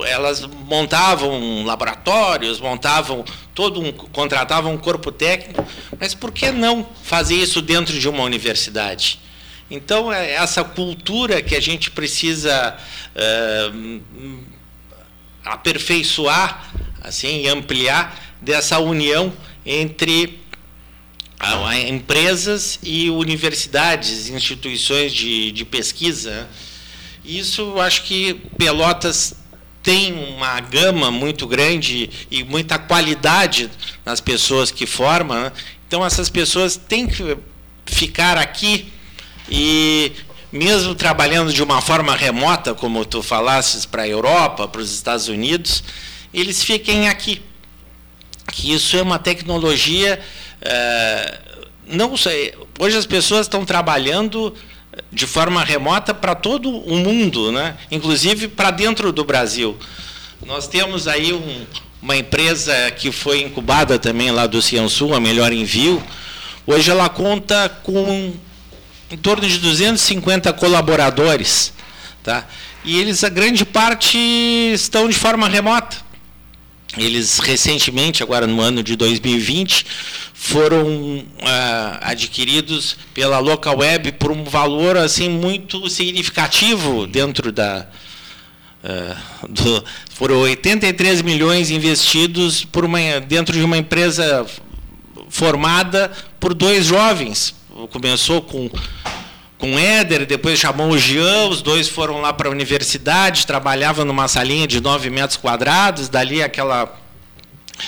elas montavam laboratórios, montavam todo um, contratavam um corpo técnico, mas por que não fazer isso dentro de uma universidade? Então é essa cultura que a gente precisa é, aperfeiçoar, assim, ampliar dessa união entre empresas e universidades, instituições de, de pesquisa. Isso eu acho que Pelotas tem uma gama muito grande e muita qualidade nas pessoas que formam. Né? Então, essas pessoas têm que ficar aqui e, mesmo trabalhando de uma forma remota, como tu falasses, para a Europa, para os Estados Unidos, eles fiquem aqui. Que isso é uma tecnologia. É, não sei, hoje as pessoas estão trabalhando de forma remota para todo o mundo, né? inclusive para dentro do Brasil. Nós temos aí um, uma empresa que foi incubada também lá do Ciansul, a Melhor Envio. Hoje ela conta com em torno de 250 colaboradores, tá? E eles, a grande parte, estão de forma remota. Eles recentemente, agora no ano de 2020, foram ah, adquiridos pela local web por um valor assim muito significativo dentro da ah, do, foram 83 milhões investidos por uma, dentro de uma empresa formada por dois jovens. Começou com com Éder, depois chamou o Jean, os dois foram lá para a universidade, trabalhavam numa salinha de 9 metros quadrados, dali aquela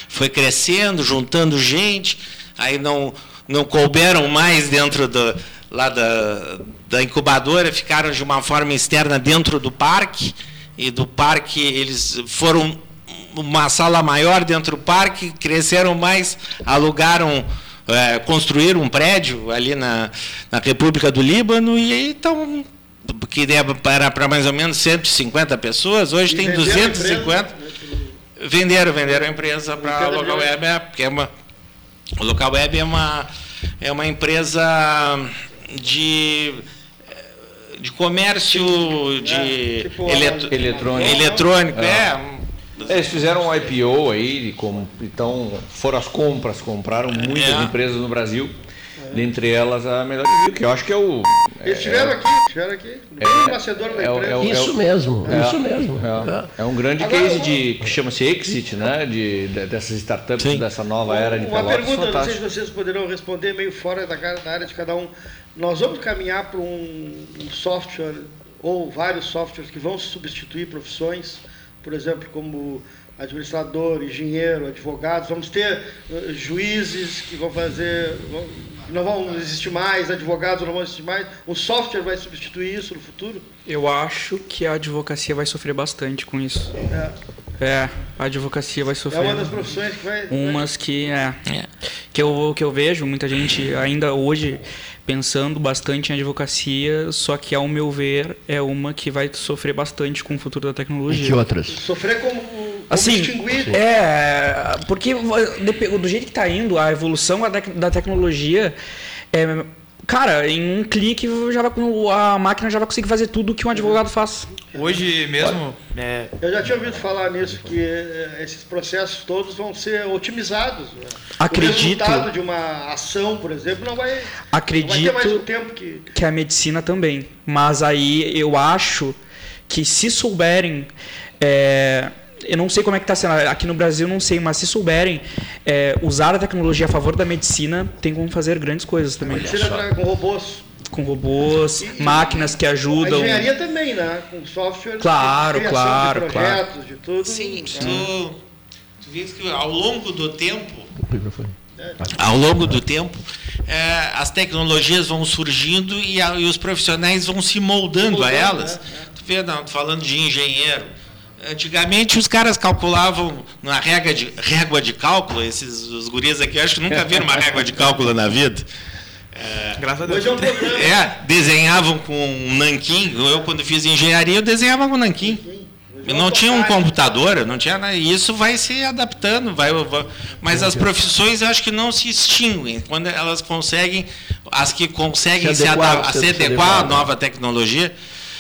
foi crescendo, juntando gente, aí não, não couberam mais dentro do, lá da, da incubadora, ficaram de uma forma externa dentro do parque, e do parque eles foram uma sala maior dentro do parque, cresceram mais, alugaram é, construíram um prédio ali na, na República do Líbano e aí estão que era para mais ou menos 150 pessoas, hoje e tem 250. Venderam, venderam a empresa para a Local Web, é, porque é uma, o Local Web é uma, é uma empresa de de comércio de é, tipo, eletro, eletrônico, eletrônico é. é eles fizeram um IPO aí, como, então foram as compras, compraram muitas é. empresas no Brasil. É. Dentre elas a Melhor Review, que eu acho que é o. Eles estiveram é, aqui, estiveram aqui. Bem é, nascedor da é empresa. É isso mesmo, isso mesmo. É, um grande Agora, case de que chama-se Exit, né? De, de, dessas startups, Sim. dessa nova era de Uma pergunta, fantástico. não sei se vocês poderão responder meio fora da, da área de cada um. Nós vamos caminhar para um software ou vários softwares que vão substituir profissões por exemplo, como administrador, engenheiro, advogados, vamos ter uh, juízes que vão fazer, vão, não vão existir mais, advogados não vão existir mais, o software vai substituir isso no futuro? Eu acho que a advocacia vai sofrer bastante com isso. É, é a advocacia vai sofrer. É uma das profissões que vai... Umas que, é, é. que, eu, que eu vejo, muita gente ainda hoje pensando bastante em advocacia, só que, ao meu ver, é uma que vai sofrer bastante com o futuro da tecnologia. E que outras? Sofrer como, como assim, distinguir. É, porque do jeito que está indo, a evolução da tecnologia é, Cara, em um clique já vai, a máquina já vai conseguir fazer tudo que um advogado faz. Hoje mesmo. É... Eu já tinha ouvido falar nisso, que eh, esses processos todos vão ser otimizados. Né? Acredito. O resultado de uma ação, por exemplo, não vai, acredito não vai ter mais o tempo que. Que a medicina também. Mas aí eu acho que se souberem. É, eu não sei como é que está sendo aqui no Brasil, não sei, mas se souberem é, usar a tecnologia a favor da medicina, tem como fazer grandes coisas também. A medicina com robôs. Com robôs, e, máquinas que ajudam. A engenharia também, né? Com software. Claro, claro, de projetos, claro. de tudo. Sim, tu, tu vês que ao longo do tempo. Ao longo do tempo, é, as tecnologias vão surgindo e, a, e, os profissionais vão se moldando, moldando a elas. Né? Tu vê, não, falando de engenheiro, Antigamente os caras calculavam na régua de, régua de cálculo, esses os guris aqui acho que nunca viram uma régua de cálculo na vida. É, Graças a Deus. É, é, desenhavam com um nanquim. Eu, quando fiz engenharia, eu desenhava com nanquim. Eu não tinha um computador, não tinha nada. E isso vai se adaptando, vai, vai, mas as profissões eu acho que não se extinguem. Quando elas conseguem, as que conseguem se, adequar, se, se adequar à nova tecnologia,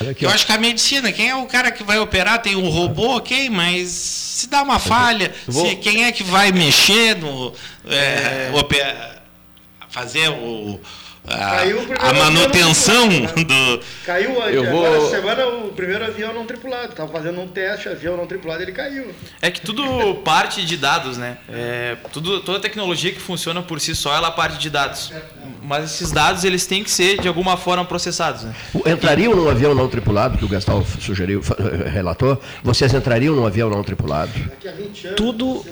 Aqui, eu acho que a medicina, quem é o cara que vai operar, tem um robô, ok, mas se dá uma falha, vou... se, quem é que vai mexer no. É, é... fazer o a, a manutenção do. Caiu eu agora vou... semana o primeiro avião não tripulado. Estava fazendo um teste, avião não tripulado, ele caiu. É que tudo parte de dados, né? É, tudo, toda tecnologia que funciona por si só, ela parte de dados. Mas esses dados eles têm que ser de alguma forma processados. Né? Entrariam num avião não tripulado, que o Gastal sugeriu, relatou? Vocês entrariam num avião não tripulado? Tudo,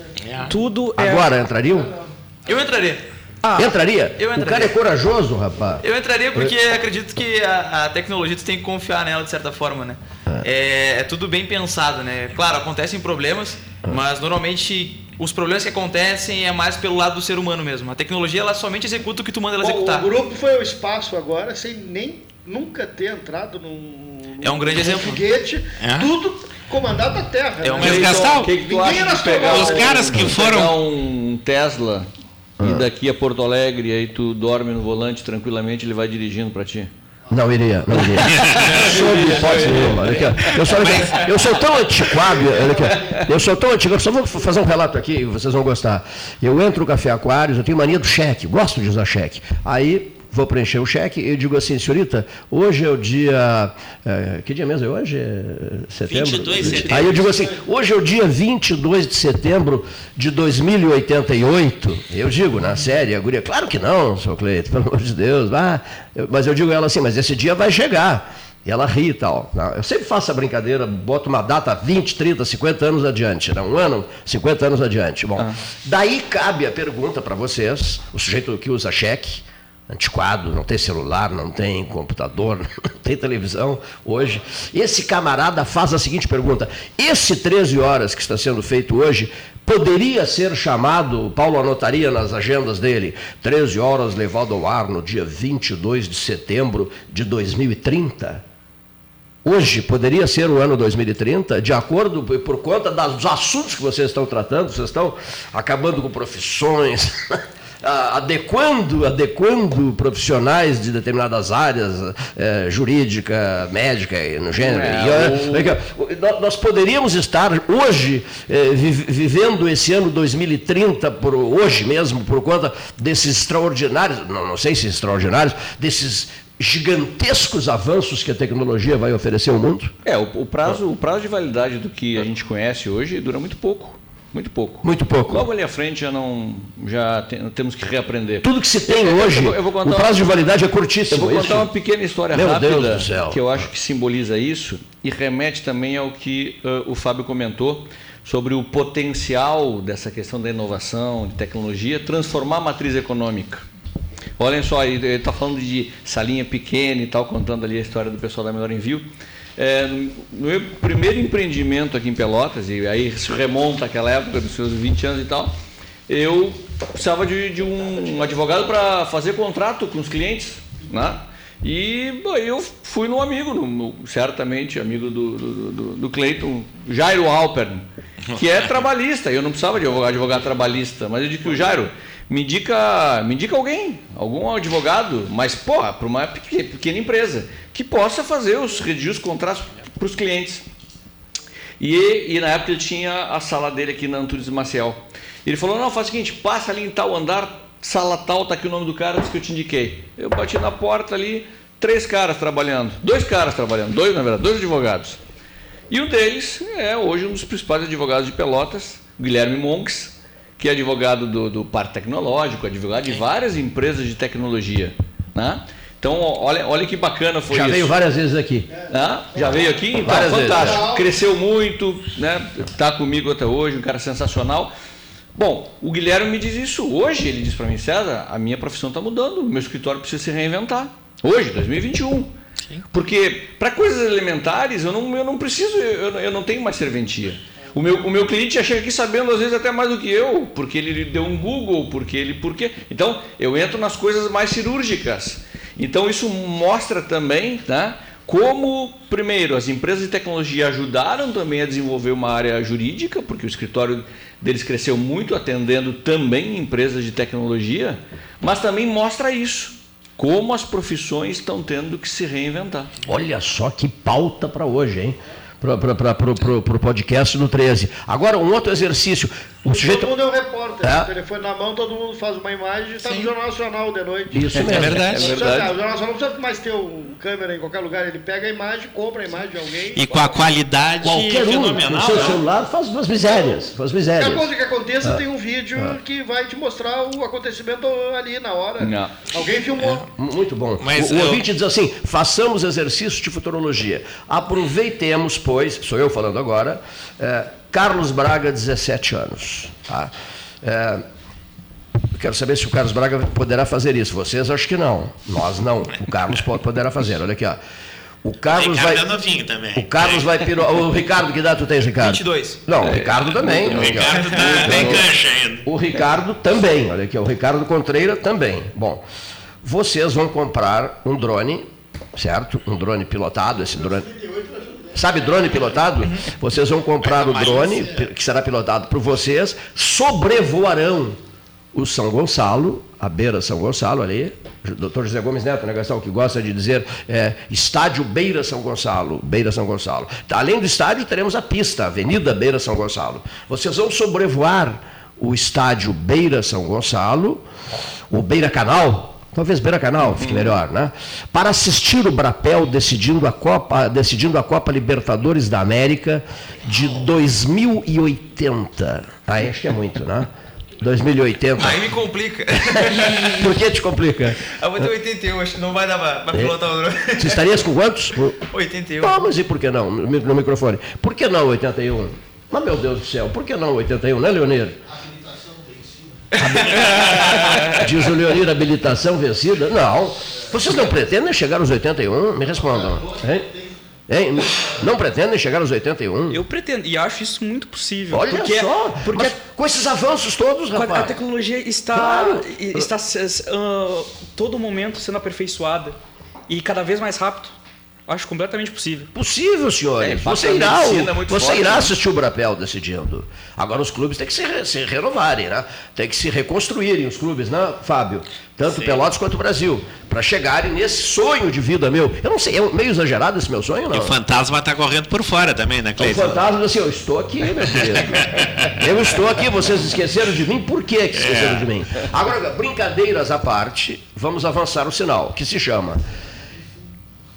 tudo é... Agora entrariam? Eu entraria. Ah, entraria? Eu entraria. O cara é corajoso, rapaz. Eu entraria porque eu... acredito que a, a, tecnologia tu tem que confiar nela de certa forma, né? É. É, é tudo bem pensado, né? Claro, acontecem problemas, ah. mas normalmente os problemas que acontecem é mais pelo lado do ser humano mesmo. A tecnologia ela somente executa o que tu manda ela Bom, executar. O grupo foi ao espaço agora sem nem nunca ter entrado num, é um grande exemplo. foguete, é. tudo comandado da Terra. É um né? Gastal. Que que Ninguém era pegar Os caras que foram um Tesla e daqui a Porto Alegre, aí tu dorme no volante tranquilamente, ele vai dirigindo para ti. Não iria, não iria. Sob hipótese nenhuma. Eu, sou, eu sou tão antiquado, eu sou tão antiquado, só vou fazer um relato aqui, vocês vão gostar. Eu entro no Café Aquários, eu tenho mania do cheque, gosto de usar cheque. Aí vou preencher o cheque e digo assim, senhorita, hoje é o dia. É, que dia mesmo é hoje? É setembro? 22 de setembro. Aí eu digo assim, hoje é o dia 22 de setembro de 2088. Eu digo, na série, a guria, claro que não, seu Cleito, pelo amor de Deus. Ah, mas eu digo a ela assim, mas esse dia vai chegar. E ela ri e tal. Eu sempre faço a brincadeira, boto uma data 20, 30, 50 anos adiante. Né? Um ano, 50 anos adiante. Bom, daí cabe a pergunta para vocês, o sujeito que usa cheque, antiquado, não tem celular, não tem computador, *laughs* não tem televisão hoje. Esse camarada faz a seguinte pergunta: esse 13 horas que está sendo feito hoje poderia ser chamado, Paulo anotaria nas agendas dele, 13 horas levado ao ar no dia 22 de setembro de 2030? Hoje poderia ser o ano 2030, de acordo por conta dos assuntos que vocês estão tratando, vocês estão acabando com profissões, *laughs* adequando, adequando profissionais de determinadas áreas, eh, jurídica, médica, e no gênero. É, eh, nó- Nós poderíamos estar hoje vi- vivendo esse ano 2030 por hoje mesmo por conta desses extraordinários, não, não sei se extraordinários, desses gigantescos avanços que a tecnologia vai oferecer ao mundo? É, o, o prazo, o prazo de validade do que a gente conhece hoje dura muito pouco. Muito pouco. Muito pouco. Logo ali à frente já não. Já tem- temos que reaprender. Tudo que se tem Eu- eu hoje, eu contar o prazo de validade é curtíssimo. Eu vou é contar isso? uma pequena história Meu rápida que eu acho que simboliza isso e remete também ao que ãh, o Fábio comentou sobre o potencial dessa questão da inovação, de tecnologia, transformar a matriz econômica. Olhem só, ele está falando de salinha pequena e tal, contando ali a história do pessoal da Menor Envio. É, no meu primeiro empreendimento aqui em Pelotas, e aí se remonta àquela época dos seus 20 anos e tal, eu precisava de, de um advogado para fazer contrato com os clientes, né? E bom, eu fui no amigo, certamente amigo do, do, do, do Cleiton, Jairo Alpern, que é *laughs* trabalhista. Eu não precisava de advogado, advogado trabalhista, mas eu disse que o Jairo me indica, me indica alguém, algum advogado, mas pô, para uma peque- pequena empresa que possa fazer os redigir os contratos para os clientes. E, e na época ele tinha a sala dele aqui na Antunes Maciel. Ele falou: não, faz o seguinte, passa ali em tal andar, sala tal, tá aqui o nome do cara, diz que eu te indiquei. Eu bati na porta ali, três caras trabalhando, dois caras trabalhando, dois na verdade, dois advogados. E um deles é hoje um dos principais advogados de Pelotas, Guilherme Monks, que é advogado do, do Parque Tecnológico, advogado de várias empresas de tecnologia. Né? Então, olha, olha que bacana foi Já isso. veio várias vezes aqui. Ah, já veio aqui? Então, Várias vezes, fantástico. Cresceu muito, né? Tá comigo até hoje, um cara sensacional. Bom, o Guilherme me diz isso hoje. Ele diz para mim, César, a minha profissão está mudando, o meu escritório precisa se reinventar. Hoje, 2021. Porque para coisas elementares eu não, eu não preciso, eu, eu não tenho mais serventia. O meu, o meu cliente já chega aqui sabendo às vezes até mais do que eu, porque ele deu um Google, porque ele. Porque... Então, eu entro nas coisas mais cirúrgicas. Então, isso mostra também tá, como, primeiro, as empresas de tecnologia ajudaram também a desenvolver uma área jurídica, porque o escritório deles cresceu muito atendendo também empresas de tecnologia, mas também mostra isso. Como as profissões estão tendo que se reinventar. Olha só que pauta para hoje, hein? Para o podcast do 13. Agora, um outro exercício. O sujeito. Todo mundo é um repórter. É. O telefone na mão, todo mundo faz uma imagem e está no Jornal Nacional de noite. Isso mesmo. verdade. Não É verdade. O Jornal Nacional não precisa mais ter um câmera em qualquer lugar. Ele pega a imagem, compra a imagem de alguém. E com a qualidade Qualquer um, fenomenal. o seu né? celular, faz as misérias. Faz Qualquer misérias. coisa que aconteça, Ah. tem um vídeo que vai te mostrar o acontecimento ali na hora. Não. Alguém filmou. Muito bom. Mas o, o eu- ouvinte diz assim: façamos exercício de futurologia. Aproveitemos, pois, sou eu falando agora, é, Carlos Braga, 17 anos. Tá? É, quero saber se o Carlos Braga poderá fazer isso. Vocês acho que não. Nós não. O Carlos po- poderá fazer. Olha aqui, ó. O O Carlos Ricardo vai. é novinho também. O Carlos vai piro... O Ricardo, que idade tu tens, Ricardo? 22. Não, o Ricardo também. O. Ricardo tá bem cancha ainda. O Ricardo também, olha aqui, o Ricardo Contreira também. Bom, vocês vão comprar um drone, certo? Um drone pilotado, esse drone. Sabe drone pilotado? Vocês vão comprar o drone, que será pilotado por vocês, sobrevoarão o São Gonçalo, a beira São Gonçalo ali, o doutor José Gomes Neto, né, Gastão, que gosta de dizer é, estádio Beira São Gonçalo, Beira São Gonçalo. Além do estádio, teremos a pista, a Avenida Beira São Gonçalo. Vocês vão sobrevoar o estádio Beira São Gonçalo, o Beira Canal, talvez Beira Canal fique melhor, né? Para assistir o Brapel decidindo a Copa, decidindo a Copa Libertadores da América de 2080. Aí acho que é muito, né? 2080. Aí me complica. *laughs* Por que te complica? Eu vou ter 81, acho que não vai dar pra, pra pilotar o drone. Você estarias com quantos? 81. Ah, mas e por que não? No microfone. Por que não 81? Mas, meu Deus do céu, por que não 81, né, Leonir? *laughs* Diz o Leonir, habilitação vencida? Não. Vocês não pretendem chegar aos 81? Me respondam. Hein? Hein? Não pretendem chegar aos 81? Eu pretendo, e acho isso muito possível. Olha porque, só, porque mas com esses avanços todos, a, a rapaz. tecnologia está, Claro. está ah, todo momento sendo aperfeiçoada e cada vez mais rápido. Acho completamente possível. Possível, senhores. É, você irá, é o- você forte, irá né? assistir o Brapel decidindo. Agora os clubes têm que se, se renovarem, né? Tem que se reconstruírem os clubes, né, Fábio? Tanto Pelotas quanto o Brasil. Para chegarem nesse sonho de vida meu. Eu não sei, é meio exagerado esse meu sonho, não? E o fantasma está correndo por fora também, né, O Cleiton? fantasma diz assim, eu estou aqui, meu querido. *laughs* Eu estou aqui, vocês esqueceram de mim? Por que que esqueceram de mim? Agora, brincadeiras à parte, vamos avançar o sinal, que se chama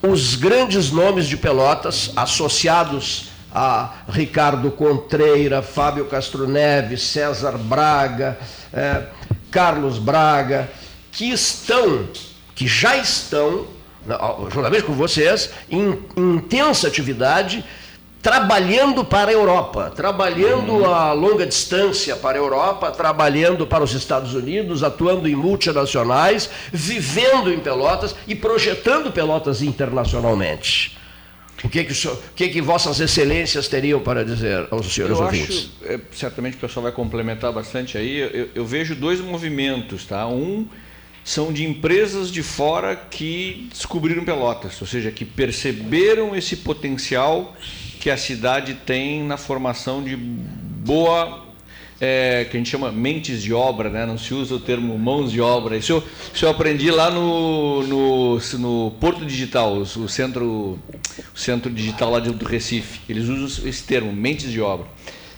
os grandes nomes de Pelotas associados a Ricardo Contreira, Fábio Castro Neves, César Braga, eh, Carlos Braga, que estão, que já estão, juntamente com vocês, em intensa atividade, trabalhando para a Europa, trabalhando a longa distância para a Europa, trabalhando para os Estados Unidos, atuando em multinacionais, vivendo em Pelotas e projetando Pelotas internacionalmente. O que que, o que que vossas excelências teriam para dizer aos senhores Eu ouvintes? acho, é, certamente o pessoal vai complementar bastante aí. Eu, eu vejo dois movimentos, tá? Um são de empresas de fora que descobriram Pelotas, ou seja, que perceberam esse potencial que a cidade tem na formação de boa é, que a gente chama mentes de obra, né? não se usa o termo mãos de obra. Isso eu, isso eu aprendi lá no, no, no Porto Digital, o, centro, o centro digital lá de- do Recife. Eles usam esse termo, mentes de obra.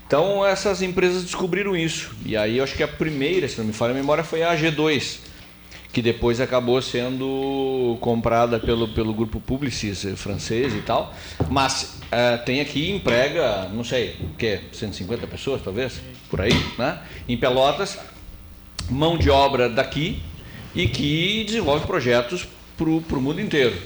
Então essas empresas descobriram isso. E aí eu acho que a primeira, se não me falha a memória, foi a AG2, que depois acabou sendo comprada pelo, pelo grupo Publicis eh, francês e tal. Mas eh, tem aqui, emprega, não sei, o quê? 150 pessoas talvez, por aí, né? Em Pelotas, mão de obra daqui e que desenvolve projetos para o mundo inteiro.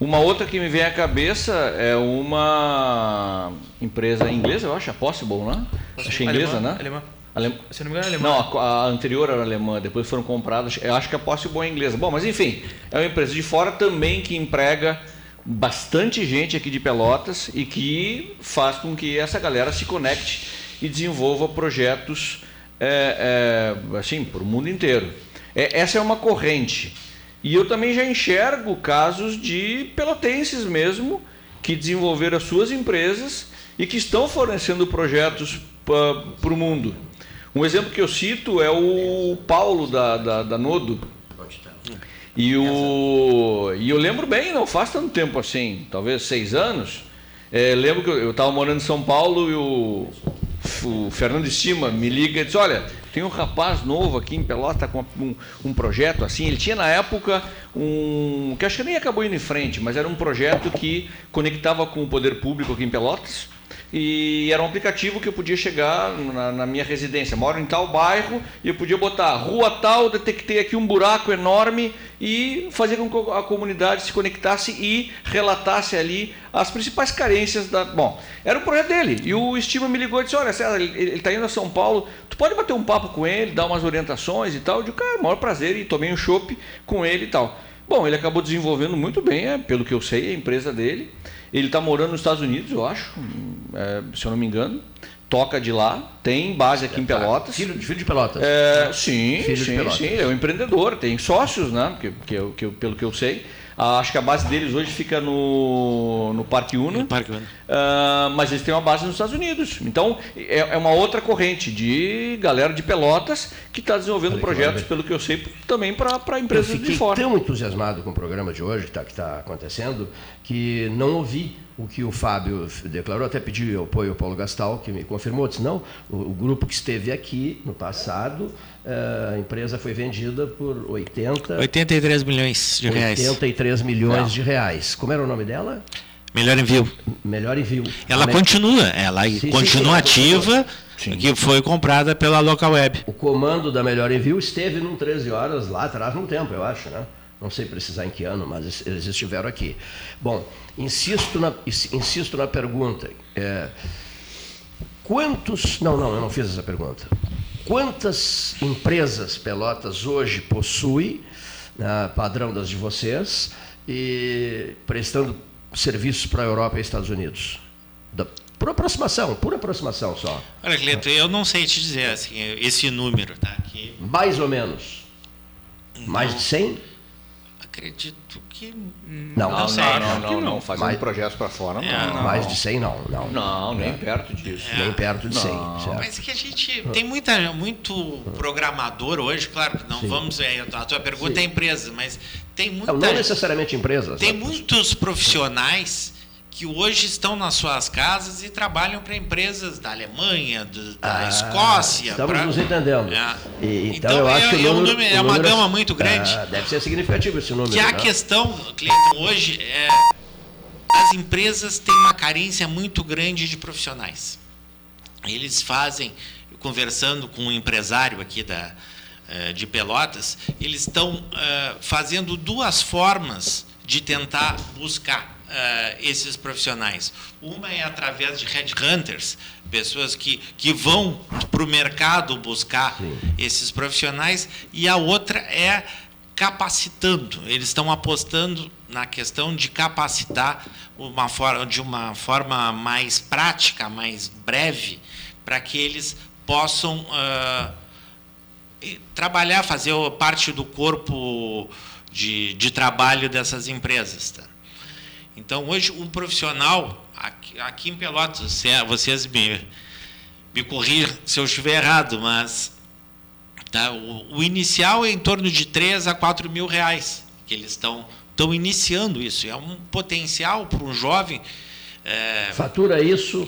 Uma outra que me vem à cabeça é uma empresa inglesa, eu acho, a Possible, né? Acho é inglesa, Alemã, né? alemã. Alem- Se não me engano, é alemã. não, a, a anterior era alemã, depois foram compradas. Eu acho que a Possible é inglesa. Bom, mas enfim, é uma empresa de fora também que emprega bastante gente aqui de Pelotas e que faz com que essa galera se conecte e desenvolva projetos é, é, assim para o mundo inteiro. É, essa é uma corrente. E eu também já enxergo casos de pelotenses mesmo que desenvolveram as suas empresas e que estão fornecendo projetos para o mundo. Um exemplo que eu cito é o Paulo da, da, da Nodo. E, o, e eu lembro bem, não faz tanto tempo assim, talvez seis anos. É, lembro que eu estava morando em São Paulo e o, o Fernando Estima me liga e diz: Olha, tem um rapaz novo aqui em Pelota com um, um projeto assim. Ele tinha na época um. que acho que nem acabou indo em frente, mas era um projeto que conectava com o poder público aqui em Pelotas. E era um aplicativo que eu podia chegar na, na minha residência. Moro em tal bairro e eu podia botar rua tal, detectei aqui um buraco enorme e fazer com que a comunidade se conectasse e relatasse ali as principais carências da. Bom, era o projeto dele. E o Estima me ligou e disse: Olha, César, ele está indo a São Paulo, tu pode bater um papo com ele, dar umas orientações e tal. Eu digo, cara, maior prazer, e tomei um chopp com ele e tal. Bom, ele acabou desenvolvendo muito bem, é, pelo que eu sei, a empresa dele. Ele está morando nos Estados Unidos, eu acho, é, se eu não me engano. Toca de lá, tem base aqui em Pelotas. Filho, filho de Pelotas. É, sim, Filho de sim, Pelotas. sim, é um empreendedor, tem sócios, né? Que, que, eu, que eu- pelo que eu sei. Ah, acho que a base deles hoje fica no, no Parque Uno. No Parque Uno. Ah, mas eles têm uma base nos Estados Unidos. Então, é, é uma outra corrente de galera de Pelotas que está desenvolvendo Olha projetos, pelo que eu sei, também para Eu empresas de fiquei fora. tão entusiasmado com o programa de hoje, que está tá acontecendo, que não ouvi o que o Fábio declarou, até pedi apoio ao Paulo Gastal, que me confirmou, disse, não, o, o grupo que esteve aqui no passado, eh, a empresa foi vendida por 80, 83 milhões de reais. 83 milhões de reais. Como era o nome dela? Melhor envio. Melhor envio. Ela Me- continua, ela sim, continua sim, ativa, que foi comprada pela Local Web. O comando da Melhor Envio esteve num 13 horas lá atrás, num tempo, eu acho, né? Não sei precisar em que ano, mas eles estiveram aqui. Bom, insisto na, insisto na pergunta. é, quantos. Não, não, eu não fiz essa pergunta. Quantas empresas Pelotas hoje possui, né, padrão das de vocês, e prestando serviços para a Europa e Estados Unidos? Da, por aproximação, por aproximação só. Olha, Cleto, eu não sei te dizer assim, esse número, tá? Que Mais ou menos. Mais de 100? Acredito que Não, Não, não, não, que não, não. não. Fazendo Mas- projetos para fora, É, não. mais de 100 não, não. Não, nem perto disso. Nem perto de 100, Não. certo? Mas que a gente tem muita, muito programador hoje, claro que não vamos. é, A tua pergunta Sim. é empresa, mas tem muita. Não, necessariamente empresas. Tem né? muitos profissionais que hoje estão nas suas casas e trabalham para empresas da Alemanha, do- da Ah, Escócia. Estamos pra- nos entendendo. É. E- então, Então, eu é- acho que é um número, é uma número- gama muito grande. Ah, deve ser significativo esse número. Que a né? questão, Cleiton, hoje é as empresas têm uma carência muito grande de profissionais. Eles fazem, conversando com um empresário aqui da, eh, de Pelotas, eles estão eh, fazendo duas formas de tentar buscar eh, esses profissionais. Uma é através de headhunters, pessoas que, que vão para o mercado buscar esses profissionais, e a outra é capacitando. Eles estão apostando na questão de capacitar uma forma, de uma forma mais prática, mais breve, para que eles possam e trabalhar, fazer parte do corpo de, de trabalho dessas empresas. Tá? Então, hoje, um profissional, aqui, aqui em Pelotas, você- vocês me, me corrijam se eu estiver errado, mas tá, o, o inicial é em torno de 3 a 4 mil reais que eles estão estão iniciando isso. É um potencial para um jovem é, Fatura isso.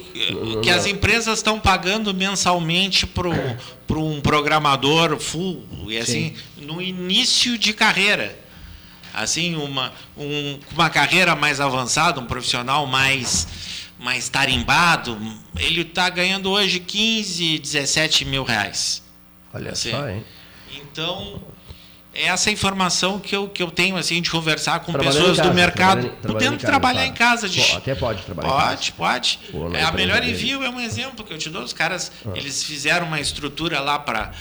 que as empresas estão pagando mensalmente para um programador full e assim no início de carreira assim uma um, uma carreira mais avançada um profissional mais mais tarimbado ele está ganhando hoje 15 17 mil reais Olha Sim. só, hein? então essa informação que eu, que eu tenho assim de conversar com pessoas casa, do mercado trabalhando- trabalhando podendo em casa, trabalhar claro. em casa de Pô, até pode trabalhar pode pode. Na é, a melhor envio é um exemplo que eu te dou. Os caras Ah. eles fizeram uma estrutura lá para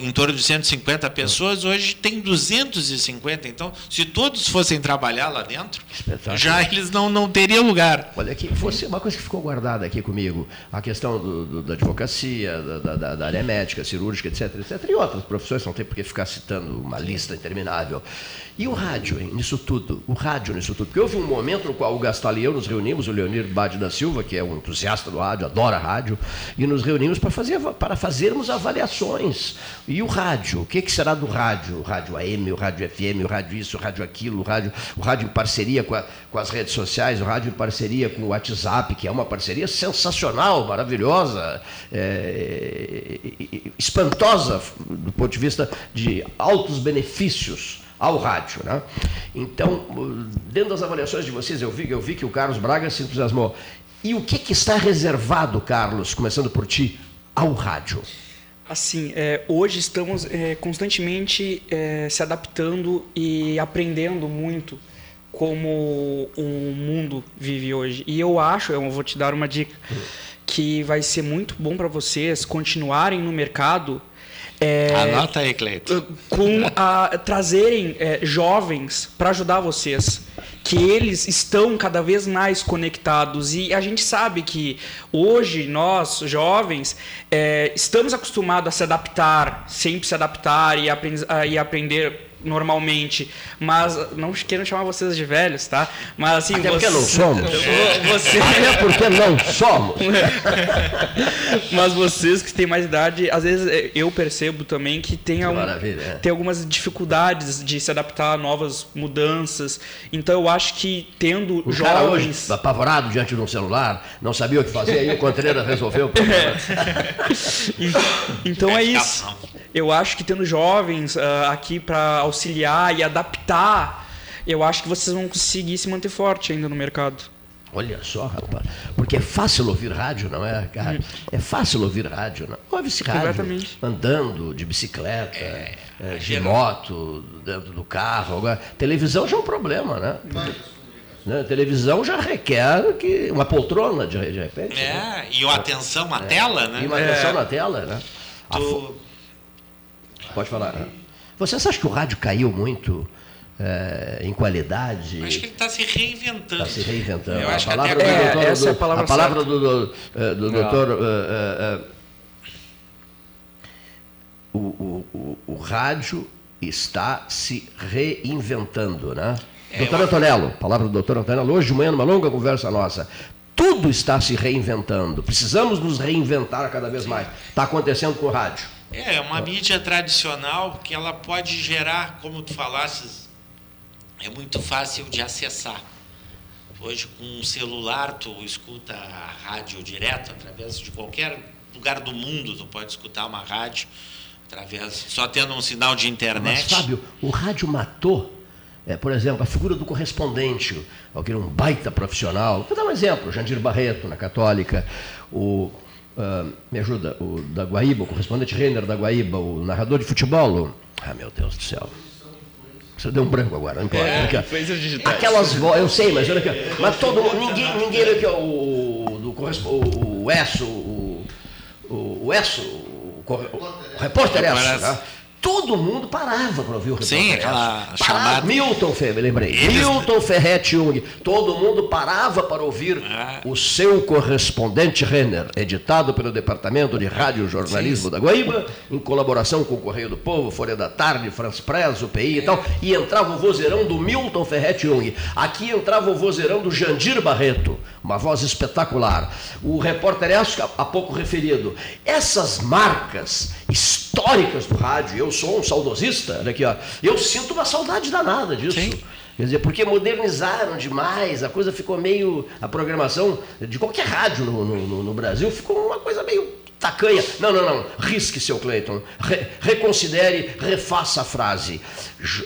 em torno de 150 pessoas hoje tem 250 então se todos fossem trabalhar lá dentro já eles não não teriam lugar. Olha aqui, você, uma coisa que ficou guardada aqui comigo, a questão do- do- da advocacia, da, da- da- área médica, cirúrgica, etc, etc, e outras profissões, não tem por que ficar citando uma lista interminável. E o rádio, hein, nisso tudo? O rádio nisso tudo? Porque houve um momento no qual o Gastal e eu nos reunimos, o Leonir Bade da Silva, que é um entusiasta do rádio, adora rádio, e nos reunimos para, fazer, para fazermos avaliações. E o rádio, o que, que será do rádio? O rádio AM, o rádio FM, o rádio isso, o rádio aquilo, o rádio, o rádio em parceria com, a- com as redes sociais, o rádio em parceria com o WhatsApp, que é uma parceria sensacional, maravilhosa, é, espantosa do ponto de vista de altos benefícios ao rádio. Né? Então, dentro das avaliações de vocês, eu vi, eu vi que o Carlos Braga se entusiasmou. E o que, que está reservado, Carlos, começando por ti, ao rádio? Assim, é, hoje estamos é, constantemente é, se adaptando e aprendendo muito como o mundo vive hoje. E eu acho, eu vou te dar uma dica, que vai ser muito bom para vocês continuarem no mercado. É, anota aí Cleiton com a, trazerem é, jovens para ajudar vocês que eles estão cada vez mais conectados. E a gente sabe que hoje nós jovens é, estamos acostumados a se adaptar sempre se adaptar e, apren- a- e aprender normalmente, mas não quero chamar vocês de velhos, tá? Mas assim, Até vocês, porque não somos. *laughs* Você, Até porque não somos. *laughs* mas vocês que têm mais idade, às vezes eh, eu percebo também que tem, algum, é. tem algumas dificuldades de se adaptar a novas mudanças. Então eu acho que tendo O cara hoje, jovens. apavorado diante de um celular, não sabia o que fazer, aí o Contreras resolveu o problema. *laughs* Então é isso. Eu acho que tendo jovens ah, aqui para auxiliar e adaptar, eu acho que vocês vão conseguir se manter forte ainda no mercado. Olha só, rapaz. Porque é fácil ouvir rádio, não é, cara? É fácil ouvir rádio, não? Ouve-se rádio Completamente. andando, de bicicleta, eh, de moto, dentro do carro. Agora, televisão já é um problema, né? Né? Televisão já requer que uma poltrona, de, de repente. né? É, e o atenção à tela, né? E uma atenção na tela, né? Tu, Pode falar. né? Você acha que o rádio caiu muito eh, em qualidade? acho que ele está se reinventando. Está se reinventando. Eu a acho que palavra até do É, doutor, essa é a do- palavra palavra do, do, eh, do doutor. eh, o, o, o, o rádio está se reinventando, né? É, doutor eu- Antonello, palavra do doutor Antonello, hoje de manhã, numa longa conversa nossa. Tudo está se reinventando. Precisamos nos reinventar cada vez mais. Está acontecendo com o rádio. É, é uma mídia tradicional que ela pode gerar, como tu falasses, é muito fácil de acessar. Hoje, com um celular, tu escuta a rádio direto, através de qualquer lugar do mundo, tu pode escutar uma rádio, através, só tendo um sinal de Mas, internet. Fábio, o rádio matou, é, por exemplo, a figura do correspondente, aquele um baita profissional. Vou dar um exemplo, Jandir Barreto, na Católica, o, ah, me ajuda, o da Guaíba, o correspondente Renner da Guaíba, o narrador de futebol, o, ah, meu Deus do céu. Você deu um branco agora, não importa. É. Aquelas vozes, eu sei, mas olha aqui, mas todo mundo, ninguém, ninguém aqui, ó, o, do o, o Esso, o, o, o Esso, o, corre- o repórter Esso, né? Todo mundo parava para ouvir o repórter Sim, aquela chamada. Milton Ferreira, lembrei. Eles- Milton Ferretti Jung. Todo mundo parava para ouvir Ah. o seu correspondente Renner, editado pelo Departamento de Rádio e Jornalismo da Guaíba, em colaboração com o Correio do Povo, Folha da Tarde, France Press, UPI e tal. E entrava o vozeirão do Milton Ferretti Jung. Aqui entrava o vozeirão do Jandir Barreto, uma voz espetacular. O repórter Esco, há pouco referido. Essas marcas históricas do rádio, eu sou um saudosista, olha aqui, ó, eu sinto uma saudade danada disso. Sim. Quer dizer, porque modernizaram demais, a coisa ficou meio. A programação de qualquer rádio no, no- no- Brasil ficou uma coisa meio tacanha. Não, não, não. Risque, seu Cleiton. Re- reconsidere, refaça a frase.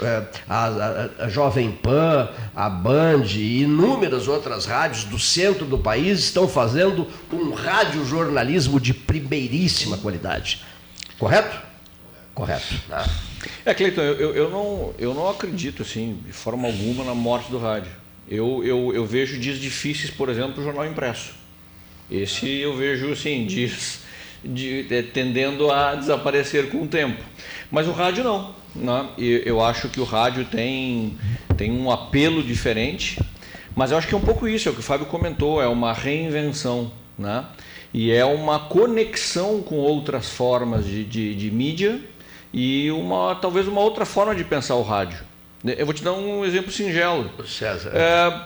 Eh, A, a- a Jovem Pan, a Band e inúmeras outras rádios do centro do país estão fazendo um radiojornalismo de primeiríssima qualidade. Correto? Correto. né? É, Cleiton, eu, eu, eu não, eu não acredito, assim, de forma alguma, na morte do rádio. Eu, eu, eu vejo dias difíceis, por exemplo, o jornal impresso. Esse eu vejo, assim, dias de, eh, tendendo a desaparecer com o tempo. Mas o rádio não. Né? E eu acho que o rádio tem, tem um apelo diferente, mas eu acho que é um pouco isso, é o que o Fábio comentou, é uma reinvenção. Né? E é uma conexão com outras formas de, de, de mídia e uma talvez uma outra forma de pensar o rádio. Eu vou te dar um exemplo singelo. César. É,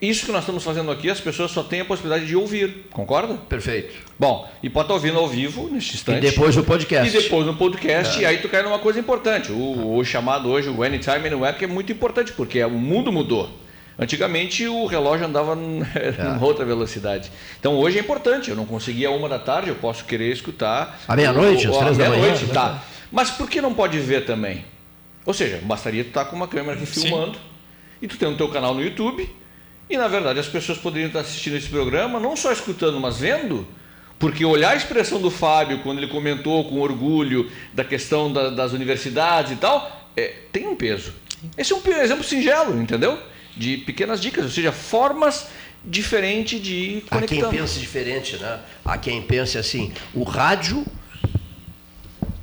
isso que nós estamos fazendo aqui, as pessoas só têm a possibilidade de ouvir, concorda? Perfeito. Bom, e pode estar ouvindo ao vivo neste E instante. depois o podcast. E depois no podcast, e aí tu cai numa coisa importante. O, o chamado hoje, o Anytime Anywhere, que é muito importante, porque o mundo mudou. Antigamente o relógio andava *laughs* numa outra velocidade. Então hoje é importante. Eu não conseguia uma da tarde, eu posso querer escutar. À meia-noite, às três da manhã, meia-noite, né? tá. Mas por que não pode ver também? Ou seja, bastaria tu estar com uma câmera aqui Sim. filmando e tu tem o teu canal no YouTube e na verdade as pessoas poderiam estar assistindo esse programa não só escutando, mas vendo, porque olhar a expressão do Fábio quando ele comentou com orgulho da questão da- das universidades e tal, é, tem um peso. Esse é um exemplo singelo, entendeu? De pequenas dicas, ou seja, formas diferentes de Há quem conectar. pense diferente, né? Há quem pense assim, o rádio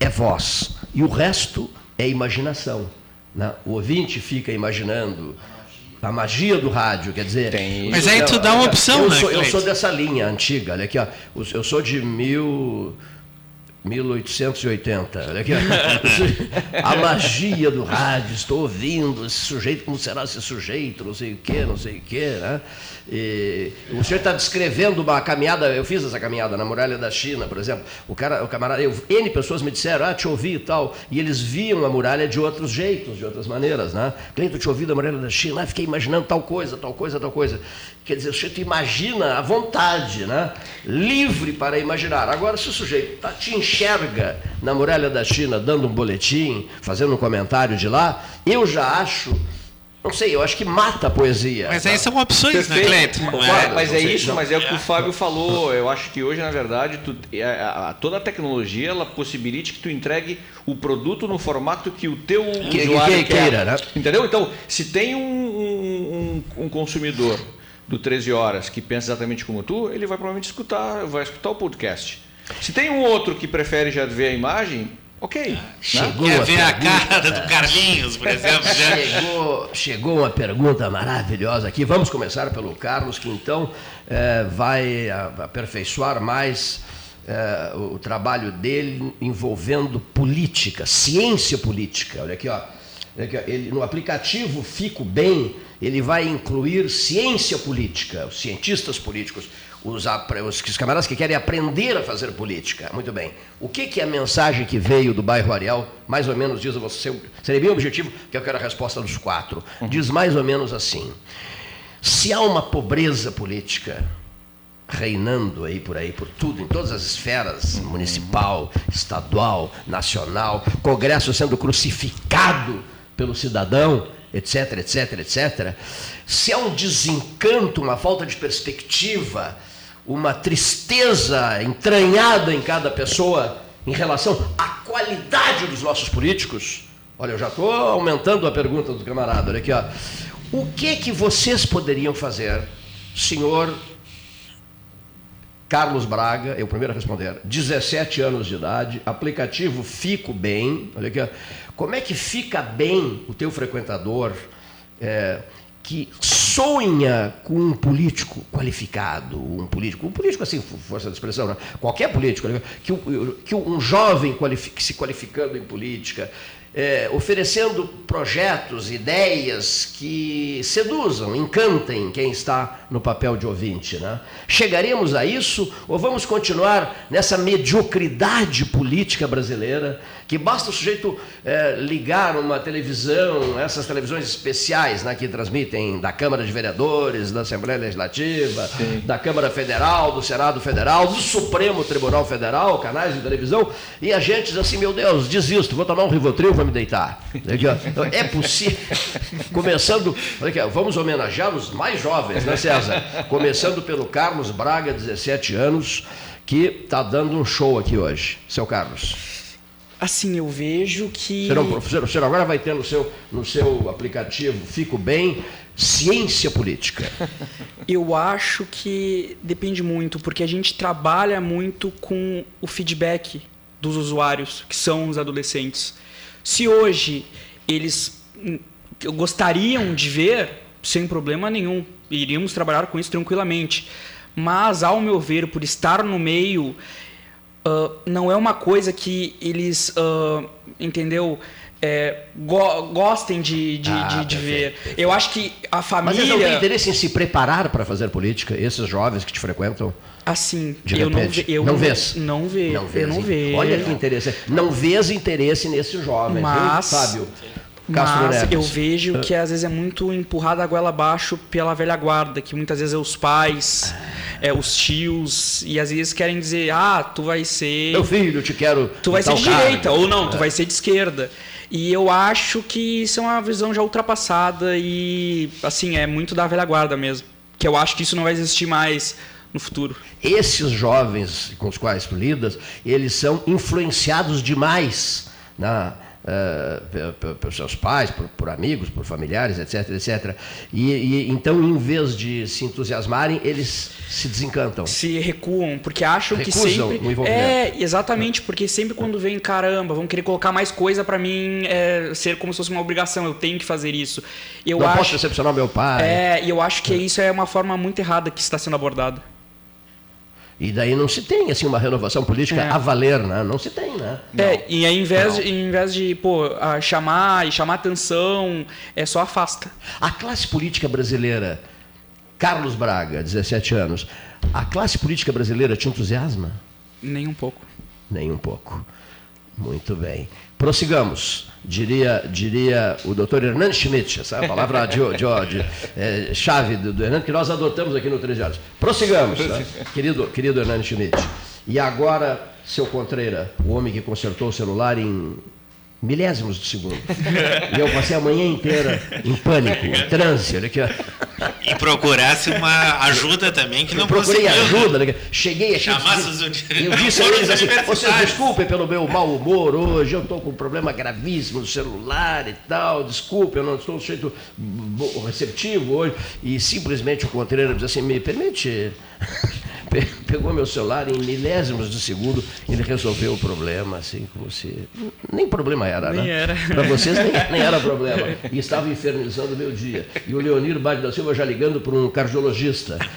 é voz e o resto é imaginação. Né? O ouvinte fica imaginando a magia do rádio, quer dizer... Tem. Mas aí tu dá uma opção, eu né, Sou, eu sou dessa linha antiga, olha aqui, ó. Eu sou de mil... 1880. Olha aqui. *laughs* A magia do rádio. Estou ouvindo esse sujeito, como será esse sujeito, não sei o quê, não sei o quê. Né? E o senhor está descrevendo uma caminhada, eu fiz essa caminhada na muralha da China, por exemplo. O cara, o camarada, eu, N pessoas me disseram, ah, te ouvi e tal. E eles viam a muralha de outros jeitos, de outras maneiras. Né? Cleiton, te ouvi da muralha da China, ah, fiquei imaginando tal coisa, tal coisa, tal coisa. Quer dizer, o sujeito imagina à vontade, né? livre para imaginar. Agora, se o sujeito tá, te enxerga na muralha da China dando um boletim, fazendo um comentário de lá, eu já acho não sei, eu acho que mata a poesia. Mas aí são opções, né, Cleiton? É, mas é isso, mas é o que o Fábio falou. Eu acho que hoje, na verdade, tu, é, a, a, toda a tecnologia ela possibilite que tu entregue o produto no formato que o teu que, usuário que, quer. Queira, né? Entendeu? Então, se tem um, um, um consumidor do 13 Horas que pensa exatamente como tu, ele vai provavelmente escutar, vai escutar o podcast. Se tem um outro que prefere já ver a imagem, ok. Chegou né? Quer ver a cara do Carlinhos, por *laughs* exemplo. chegou, chegou uma pergunta maravilhosa aqui. Vamos começar pelo Carlos, que então é, vai aperfeiçoar mais é, o trabalho dele envolvendo política, ciência política. Olha aqui, ó. Ele, no aplicativo Fico Bem, ele vai incluir ciência política, os cientistas políticos, os, os, camaradas que querem aprender a fazer política. Muito bem. O que, que é a mensagem que veio do bairro Ariel, mais ou menos diz você, seria bem objetivo, que eu quero a resposta dos quatro. Diz mais ou menos assim: se há uma pobreza política, reinando aí por aí, por tudo, em todas as esferas, municipal, estadual, nacional, Congresso sendo crucificado pelo cidadão, etc, etc, etc. Se há um desencanto, uma falta de perspectiva, uma tristeza entranhada em cada pessoa em relação à qualidade dos nossos políticos, olha, eu já estou aumentando a pergunta do camarada, olha aqui, ó. O que que vocês poderiam fazer, senhor Carlos Braga, eu primeiro a responder, 17 anos de idade, aplicativo Fico Bem, olha aqui, ó. como é que fica bem o teu frequentador é, que sonha com um político qualificado, um político, um político assim, força de expressão, né? qualquer político, que, que um jovem se qualificando em política, é, oferecendo projetos, ideias que seduzam, encantem quem está no papel de ouvinte. Né? Chegaremos a isso ou vamos continuar nessa mediocridade política brasileira que basta o sujeito é, ligar uma televisão, essas televisões especiais né, que transmitem da Câmara de Vereadores, da Assembleia Legislativa, Sim. da Câmara Federal, do Senado Federal, do Supremo Tribunal Federal, canais de televisão, e a gente diz assim, meu Deus, desisto, vou tomar um Rivotril, vou me deitar. Então, é possível, *laughs* começando, aqui, vamos homenagear os mais jovens, né César? Começando pelo Carlos Braga, 17 anos, que está dando um show aqui hoje. Seu Carlos. Assim, eu vejo que. Serão, professor, o senhor agora vai ter no seu, no seu aplicativo Fico Bem ciência política. *laughs* Eu acho que depende muito, porque a gente trabalha muito com o feedback dos usuários, que são os adolescentes. Se hoje eles gostariam de ver, sem problema nenhum, iríamos trabalhar com isso tranquilamente. Mas, ao meu ver, por estar no meio uh, não é uma coisa que eles, uh, entendeu? É, go gostem de, de, ah, de, de ver. Eu acho que a família. Mas eles não têm interesse em se preparar para fazer política, esses jovens que te frequentam? Assim, de eu repente. não, eu não, não vês? Não vejo. Não vês, eu não vejo. Olha que interessante. Não vês interesse nesses jovens, Mas, viu, Fábio? Mas eu vejo que às vezes é muito empurrada a goela abaixo pela velha guarda, que muitas vezes é os pais, é, os tios, e às vezes querem dizer, ah, tu vai ser. Meu filho, te quero. Tu vai ser de direita, ou não, tu é. vai ser de esquerda. E eu acho que isso é uma visão já ultrapassada e, assim, é muito da velha guarda mesmo. Que eu acho que isso não vai existir mais no futuro. Esses jovens com os quais tu lidas, eles são influenciados demais na uh, pelos seus pais, por, por, amigos, por familiares, etc, etc. E, e, então, em vez de se entusiasmarem, eles se desencantam. Se recuam, porque acham Recusam que sempre o envolvimento. é exatamente porque sempre quando vem caramba, vão querer colocar mais coisa para mim é, ser como se fosse uma obrigação. Eu tenho que fazer isso. Eu Não acho, posso decepcionar meu pai. É, e eu acho que isso é uma forma muito errada que está sendo abordada. E daí não se tem assim uma renovação política É. a valer, né? Não se tem, né? É, e aí, ao invés, Não. de, em vez de pô, a chamar e chamar atenção, é só afasta. A classe política brasileira, Carlos Braga, 17 anos, a classe política brasileira te entusiasma? Nem um pouco. Nem um pouco. Muito bem. Prossigamos. Diria, diria o doutor Hernando Schmidt, essa é a palavra de, de, de, é, chave do, do Hernando que nós adotamos aqui no 13 anos. Prossigamos, tá? querido, querido Hernando Schmidt. E agora, seu Contreira, o homem que consertou o celular em milésimos de segundo. E eu passei a manhã inteira em pânico, em transe. Olha aqui, ó. E procurasse uma ajuda também que não Eu procurei conseguiu. ajuda, né? cheguei aqui. Chamasse disse- os *laughs* eu disse a eles assim: vocês universitários." desculpem pelo meu mau humor hoje, eu estou com um problema gravíssimo no celular e tal, desculpe, eu não estou jeito receptivo hoje. E simplesmente o Contreira diz assim: me permite. Pe- Pegou meu celular em milésimos de segundo, ele resolveu o problema, assim, como se. Nem problema era, Nem né? era. Para vocês nem, nem era problema. E estava infernizando o meu dia. E o Leonir Bade da Silva já ligando para um cardiologista. *laughs*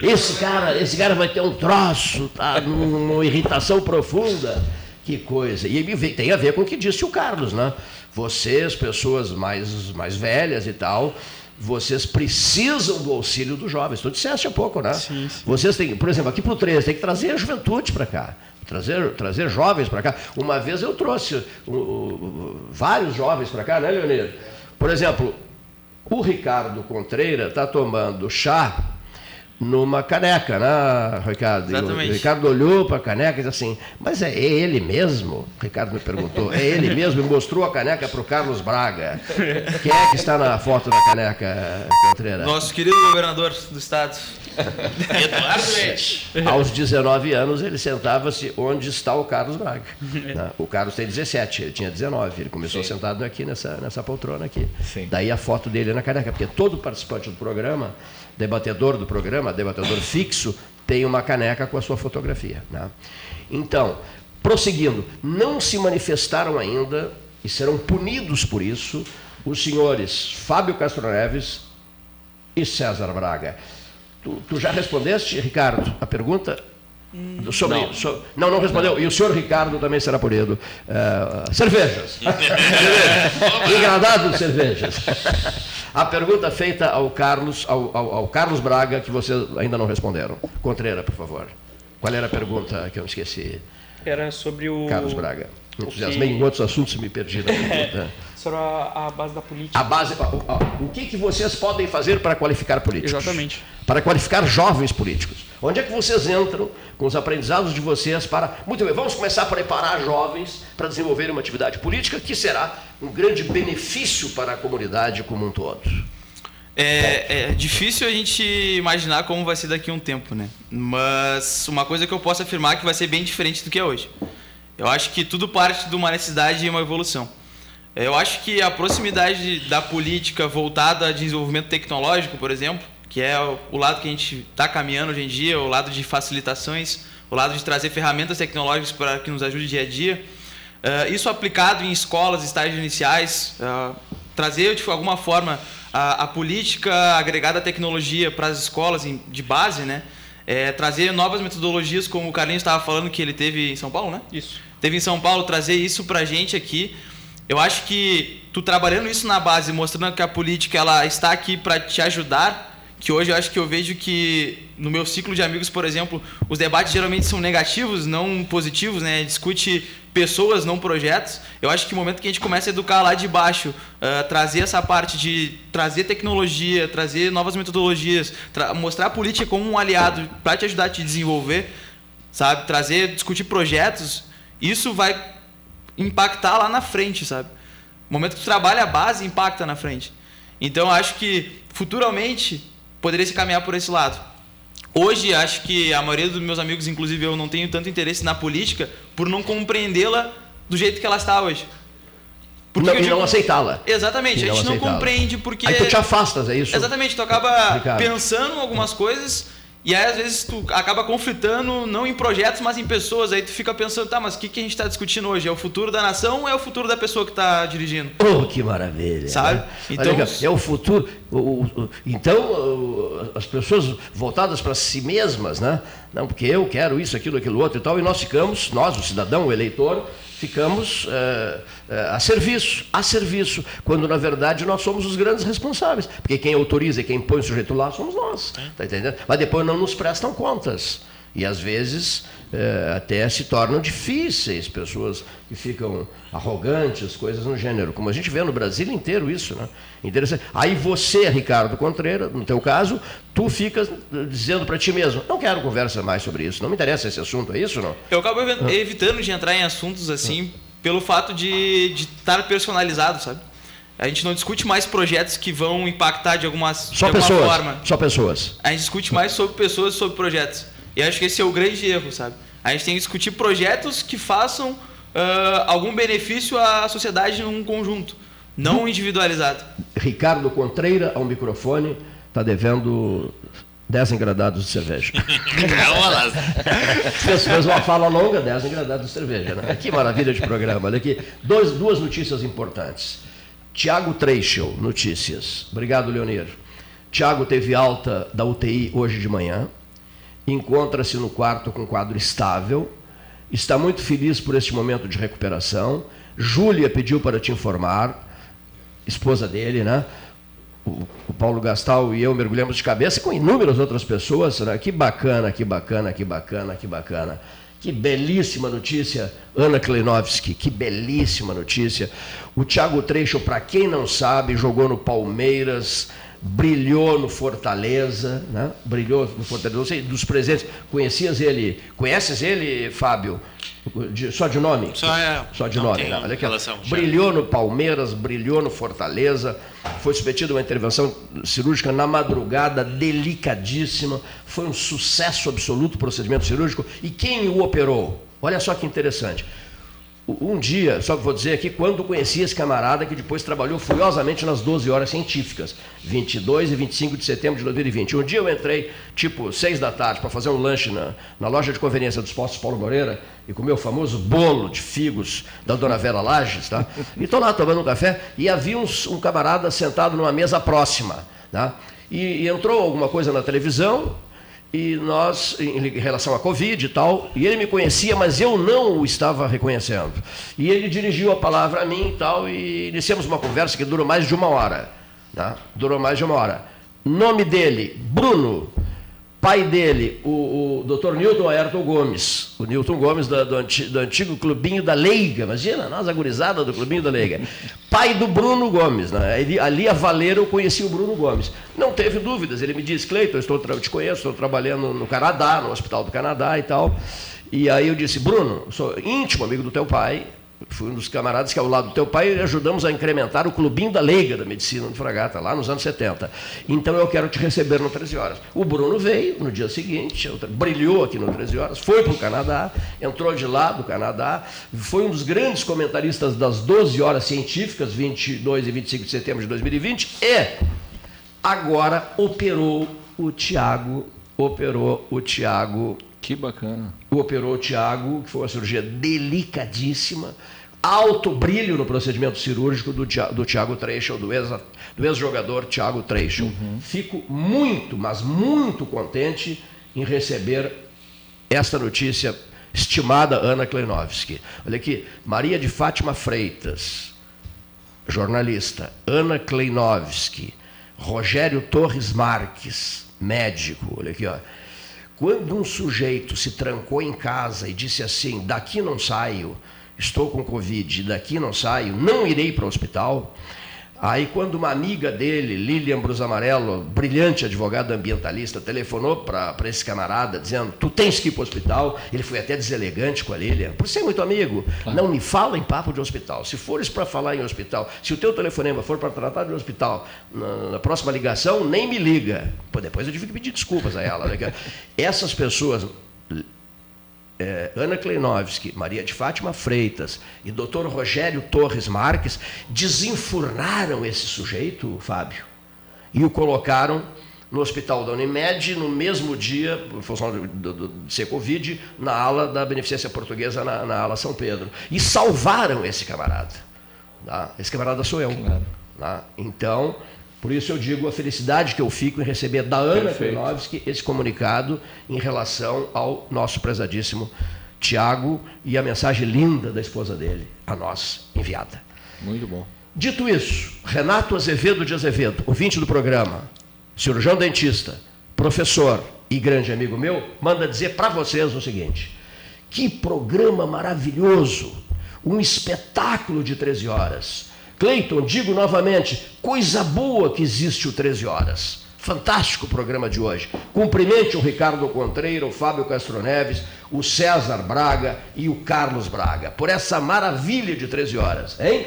Esse cara, esse cara vai ter um troço, tá? Num- Uma irritação profunda. Que coisa. E tem a ver com o que disse o Carlos, né? Vocês, pessoas mais, mais velhas e tal, vocês precisam do auxílio dos jovens. Tu disseste há pouco, né? Sim, sim. Vocês têm, por exemplo, aqui para o 13, tem que trazer a juventude para cá. Trazer, trazer jovens para cá. Uma vez eu trouxe uh, uh, vários jovens para cá, né, Leonir? Por exemplo, o Ricardo Contreira está tomando chá numa caneca, né, Ricardo? E o Exatamente. Ricardo olhou para a caneca e disse assim, mas é ele mesmo? O Ricardo me perguntou, é ele mesmo? E mostrou a caneca para o Carlos Braga. Quem é que está na foto da caneca, Contreira? Nosso querido governador do estado. *laughs* Eduardo Leite. Aos 19 anos, ele sentava-se onde está o Carlos Braga. né? O Carlos tem 17, ele tinha 19. Ele começou sentado aqui nessa, nessa poltrona aqui. Sim. Daí a foto dele na caneca, porque todo participante do programa, debatedor do programa, debatedor fixo, tem uma caneca com a sua fotografia. né? Então, prosseguindo, não se manifestaram ainda e serão punidos por isso os senhores Fábio Castro Neves e César Braga. Tu, tu já respondeste, Ricardo, a pergunta? Do- Sobre, não. so- não, não respondeu. E o senhor Ricardo também será punido. Eh, cervejas. *laughs* Cervejas. *laughs* Engradado de cervejas. A pergunta feita ao Carlos, ao, ao- ao Carlos Braga, que vocês ainda não responderam. Contreira, por favor. Qual era a pergunta que eu me esqueci? Era sobre o. Carlos Braga. Me o entusiasmei que- em outros assuntos e me perdi na *laughs* pergunta. Sobre a, a base da política. A base, ó, o que, que vocês podem fazer para qualificar políticos? Exatamente. Para qualificar jovens políticos. Onde é que vocês entram com os aprendizados de vocês para. Muito bem, vamos começar a preparar jovens para desenvolver uma atividade política que será um grande benefício para a comunidade como um todo. É, é difícil a gente imaginar como vai ser daqui a um tempo, né? Mas uma coisa que eu posso afirmar é que vai ser bem diferente do que é hoje. Eu acho que tudo parte de uma necessidade e uma evolução. Eu acho que a proximidade da política voltada a desenvolvimento tecnológico, por exemplo, que é o lado que a gente está caminhando hoje em dia, o lado de facilitações, o lado de trazer ferramentas tecnológicas para que nos ajude dia a dia, eh, isso aplicado em escolas, estágios iniciais, eh, trazer de alguma forma a, a política agregada à tecnologia para as escolas em- de base, né? Eh, trazer novas metodologias, como o Carlinhos estava falando que ele teve em São Paulo, né? Isso. teve em São Paulo, trazer isso pra gente aqui. Eu acho que tu trabalhando isso na base, mostrando que a política ela está aqui para te ajudar, que hoje eu acho que eu vejo que no meu ciclo de amigos, por exemplo, os debates geralmente são negativos, não positivos, né? Discute pessoas, não projetos. Eu acho que o momento que a gente começa a educar lá de baixo, ah, trazer essa parte de trazer tecnologia, trazer novas metodologias, tra- mostrar a política como um aliado para te ajudar a te desenvolver, sabe? Trazer, discutir projetos, isso vai impactar lá na frente, sabe? O momento que tu trabalha a base, impacta na frente. Então, eu acho que futuramente poderia se caminhar por esse lado. Hoje, acho que a maioria dos meus amigos, inclusive eu, não tenho tanto interesse na política por não compreendê-la do jeito que ela está hoje. Porque não, e não aceitá-la. Exatamente, E a não gente não aceitá-la. compreende porque... Aí tu te afastas, é isso? Exatamente, tu acaba Ricardo. pensando em algumas coisas E aí, às vezes, tu acaba conflitando, não em projetos, mas em pessoas. Aí tu fica pensando, tá, mas o que, que a gente está discutindo hoje? É o futuro da nação ou é o futuro da pessoa que está dirigindo? Oh, que maravilha. Sabe? né? Então- Olha é o futuro. o- o- então, as pessoas voltadas para si mesmas, né? Não, porque eu quero isso, aquilo, aquilo outro e tal, e nós ficamos, nós, o cidadão, o eleitor, ficamos eh, a serviço, a serviço, quando na verdade nós somos os grandes responsáveis. Porque quem autoriza e quem põe o sujeito lá somos nós. Tá entendendo? Mas depois não nos prestam contas. E às vezes eh, até se tornam difíceis, pessoas que ficam arrogantes, coisas no gênero. Como a gente vê no Brasil inteiro isso, né? Interessante. Aí você, Ricardo Contreira, no teu caso, tu ficas eh, dizendo para ti mesmo, não quero conversa mais sobre isso, não me interessa esse assunto, é isso não? Eu acabo evi- evitando de entrar em assuntos assim, pelo fato de de estar personalizado, sabe? A gente não discute mais projetos que vão impactar de, algumas, de Só alguma pessoas. forma. Só pessoas. A gente discute mais sobre pessoas e sobre projetos. E acho que esse é o grande erro, sabe? A gente tem que discutir projetos que façam ah, algum benefício à sociedade num conjunto, não individualizado. Ricardo Contreira, ao microfone, está devendo 10 engradados de cerveja. *laughs* Fez, fez uma fala longa, 10 engradados de cerveja. Né? Que maravilha de programa. Olha aqui, dois, duas notícias importantes. Tiago Treichel, notícias. Obrigado, Leonir. Tiago teve alta da UTI hoje de manhã. Encontra-se no quarto com quadro estável. Está muito feliz por este momento de recuperação. Júlia pediu para te informar, esposa dele, né? O, Paulo Gastal e eu mergulhamos de cabeça com inúmeras outras pessoas. Né? Que bacana, que bacana, que bacana, que bacana. Que belíssima notícia, Ana Kleinovski, que belíssima notícia. O Thiago Trecho, para quem não sabe, jogou no Palmeiras, brilhou no Fortaleza, né? brilhou no Fortaleza. Não sei, dos presentes, conhecias ele, conheces ele, Fábio? De- só de nome? Só é- Só de nome, né? Olha aqui, ó. relação. Brilhou no Palmeiras, brilhou no Fortaleza, foi submetido a uma intervenção cirúrgica na madrugada, delicadíssima, foi um sucesso absoluto o procedimento cirúrgico. E quem o operou? Olha só que interessante. Um dia, só que vou dizer aqui, quando conheci esse camarada que depois trabalhou furiosamente nas 12 horas científicas, 22 e 25 de setembro de 2020. Um dia eu entrei, tipo, 6 da tarde, para fazer um lanche na, na loja de conveniência dos postos Paulo Moreira e comer o famoso bolo de figos da dona Vera Lages, tá? E estou lá tomando um café e havia uns- um camarada sentado numa mesa próxima, tá? E, e entrou alguma coisa na televisão, e nós, em relação à Covid e tal, e ele me conhecia, mas eu não o estava reconhecendo. E ele dirigiu a palavra a mim e tal, e iniciamos uma conversa que durou mais de uma hora. Tá? Durou mais de uma hora. Nome dele, Bruno. Pai dele, o, o Dr. Newton Ayrton Gomes. O Newton Gomes da- do, anti- do antigo Clubinho da Leiga. Imagina, nós, a gurizada do Clubinho da Leiga. Pai do Bruno Gomes. Né? Ele- ali a Valeira eu conheci o Bruno Gomes. Não teve dúvidas. Ele me disse, Cleiton, estou, eu te conheço, estou trabalhando no Canadá, no Hospital do Canadá e tal. E aí eu disse, Bruno, sou íntimo amigo do teu pai, fui um dos camaradas que ao lado do teu pai ajudamos a incrementar o clubinho da Leiga da Medicina de Fragata, lá nos anos 70. Então eu quero te receber no 13 horas. O Bruno veio no dia seguinte, brilhou aqui no 13 horas, foi para o Canadá, entrou de lá do Canadá, foi um dos grandes comentaristas das 12 horas científicas, 22 e 25 de setembro de 2020, e agora operou o Tiago, operou o Tiago Que bacana. operou o Tiago, que foi uma cirurgia delicadíssima, alto brilho no procedimento cirúrgico do, do Tiago Treichel, do ex- do ex-jogador Tiago Treichel. Fico muito, mas muito contente em receber esta notícia, estimada Ana Kleinovski. Olha aqui, Maria de Fátima Freitas, jornalista, Ana Kleinovski, Rogério Torres Marques, médico, olha aqui, ó. Quando um sujeito se trancou em casa e disse assim: daqui não saio, estou com Covid, daqui não saio, não irei para o hospital. Aí, quando uma amiga dele, Lilian Brus Amarelo, brilhante advogada ambientalista, telefonou para esse camarada dizendo: Tu tens que ir para o hospital. Ele foi até deselegante com a Lilian, por ser muito amigo. Não me fala em papo de hospital. Se fores para falar em hospital, se o teu telefonema for para tratar de hospital, na, na próxima ligação, nem me liga. Pô, depois eu tive que pedir desculpas a ela. né? *laughs* Essas pessoas é, Ana Kleinovski, Maria de Fátima Freitas e Dr. Rogério Torres Marques desenfurnaram esse sujeito, Fábio, e o colocaram no hospital da Unimed, no mesmo dia, por função de, de, de ser Covid, na ala da Beneficência Portuguesa, na, na, ala São Pedro. E salvaram esse camarada. Tá? Esse camarada sou eu. Claro. Tá? Então, por isso eu digo a felicidade que eu fico em receber da Ana Krenovski esse comunicado em relação ao nosso prezadíssimo Tiago e a mensagem linda da esposa dele, a nós, enviada. Muito bom. Dito isso, Renato Azevedo de Azevedo, ouvinte do programa, cirurgião dentista, professor e grande amigo meu, manda dizer para vocês o seguinte: que programa maravilhoso, um espetáculo de 13 horas. Cleiton, digo novamente, coisa boa que existe o 13 horas. Fantástico o programa de hoje. Cumprimente o Ricardo Contreira, o Fábio Castro Neves, o César Braga e o Carlos Braga por essa maravilha de 13 horas, hein?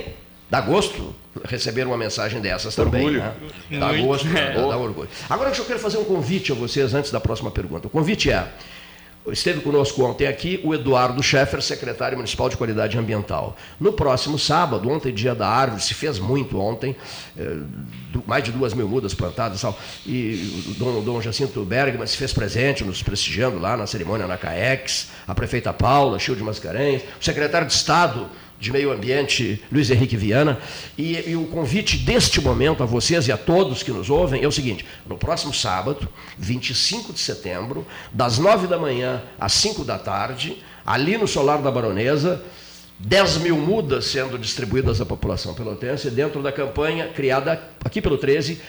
Dá gosto receber uma mensagem dessas também. Orgulho. Né? Dá gosto, é. dá, dá orgulho. Agora eu quero fazer um convite a vocês antes da próxima pergunta. O convite é. Esteve conosco ontem aqui o Eduardo Scheffer, secretário municipal de qualidade ambiental. No próximo sábado, ontem, dia da árvore, se fez muito ontem, eh, mais de duas mil mudas plantadas tal, e o Dom, Dom Jacinto Bergman se fez presente, nos prestigiando lá na cerimônia na CAEX, a prefeita Paula, Chil de Mascarenhas, o secretário de Estado de Meio Ambiente, Luiz Henrique Viana. E, e, o convite deste momento a vocês e a todos que nos ouvem é o seguinte: no próximo sábado, 25 de setembro, das 9 da manhã às 5 da tarde, ali no Solar da Baronesa, 10 mil mudas sendo distribuídas à população pelotense dentro da campanha criada aqui pelo 13,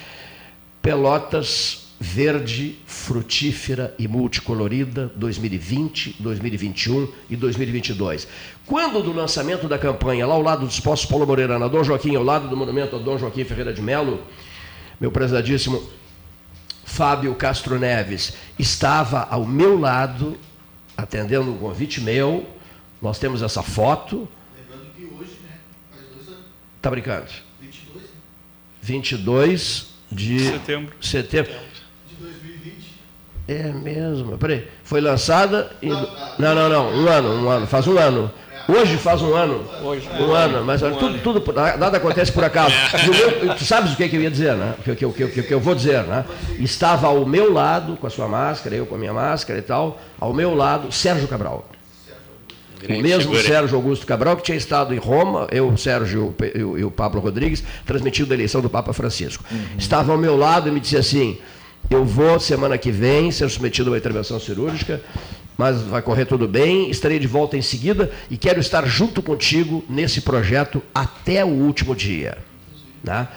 Pelotas verde, frutífera e multicolorida 2020, 2021 e 2022. Quando do lançamento da campanha, lá ao lado dos postos Paulo Moreira, na Dom Joaquim, ao lado do monumento a Dom Joaquim Ferreira de Melo, meu prezadíssimo Fábio Castro Neves estava ao meu lado, atendendo um convite meu. Nós temos essa foto. Lembrando que hoje, né? Faz dois anos. Tá brincando? 22. 22 de setembro. setembro. É mesmo. Peraí. Foi lançada. Em... Não, não, não. Um ano, um ano. Faz um ano. Hoje faz um ano. Hoje. Um ano. Mas um tudo, ano. tudo, nada acontece por acaso. Meu, tu sabes o que, que eu ia dizer, né? O que, que, que, que eu vou dizer, né? Estava ao meu lado, com a sua máscara, eu com a minha máscara e tal, ao meu lado, Sérgio Cabral. Grande o mesmo figura. Sérgio Augusto Cabral, que tinha estado em Roma, eu, Sérgio e o, o Pablo Rodrigues, transmitindo a eleição do Papa Francisco. Uhum. Estava ao meu lado e me disse assim: eu vou, semana que vem, ser submetido a uma intervenção cirúrgica, mas vai correr tudo bem. Estarei de volta em seguida e quero estar junto contigo nesse projeto até o último dia. Né?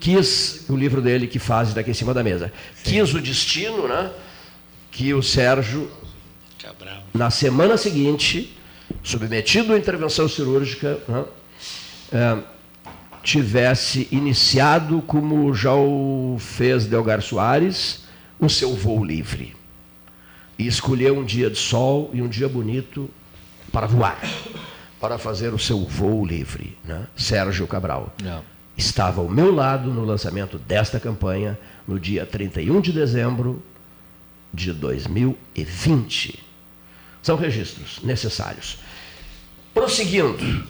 Quis o livro dele que faz daqui em cima da mesa. Quis o destino, né? Que o Sérgio, na semana seguinte, submetido à intervenção cirúrgica, né? é, tivesse iniciado, como já o fez Delgar Soares, o seu voo livre. E escolheu um dia de sol e um dia bonito para voar, para fazer o seu voo livre. Né? Sérgio Cabral. Não. Estava ao meu lado no lançamento desta campanha, no dia 31 de dezembro de 2020. São registros necessários. Prosseguindo.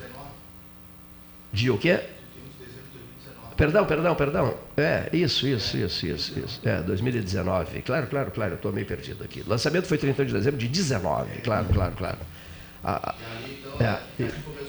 De o quê? Perdão, perdão, perdão. É, isso, isso, isso, isso, isso. É, 2019. Claro, claro, claro, eu estou meio perdido aqui. O lançamento foi 31 de dezembro de 19. Claro, claro, claro. Ah, é,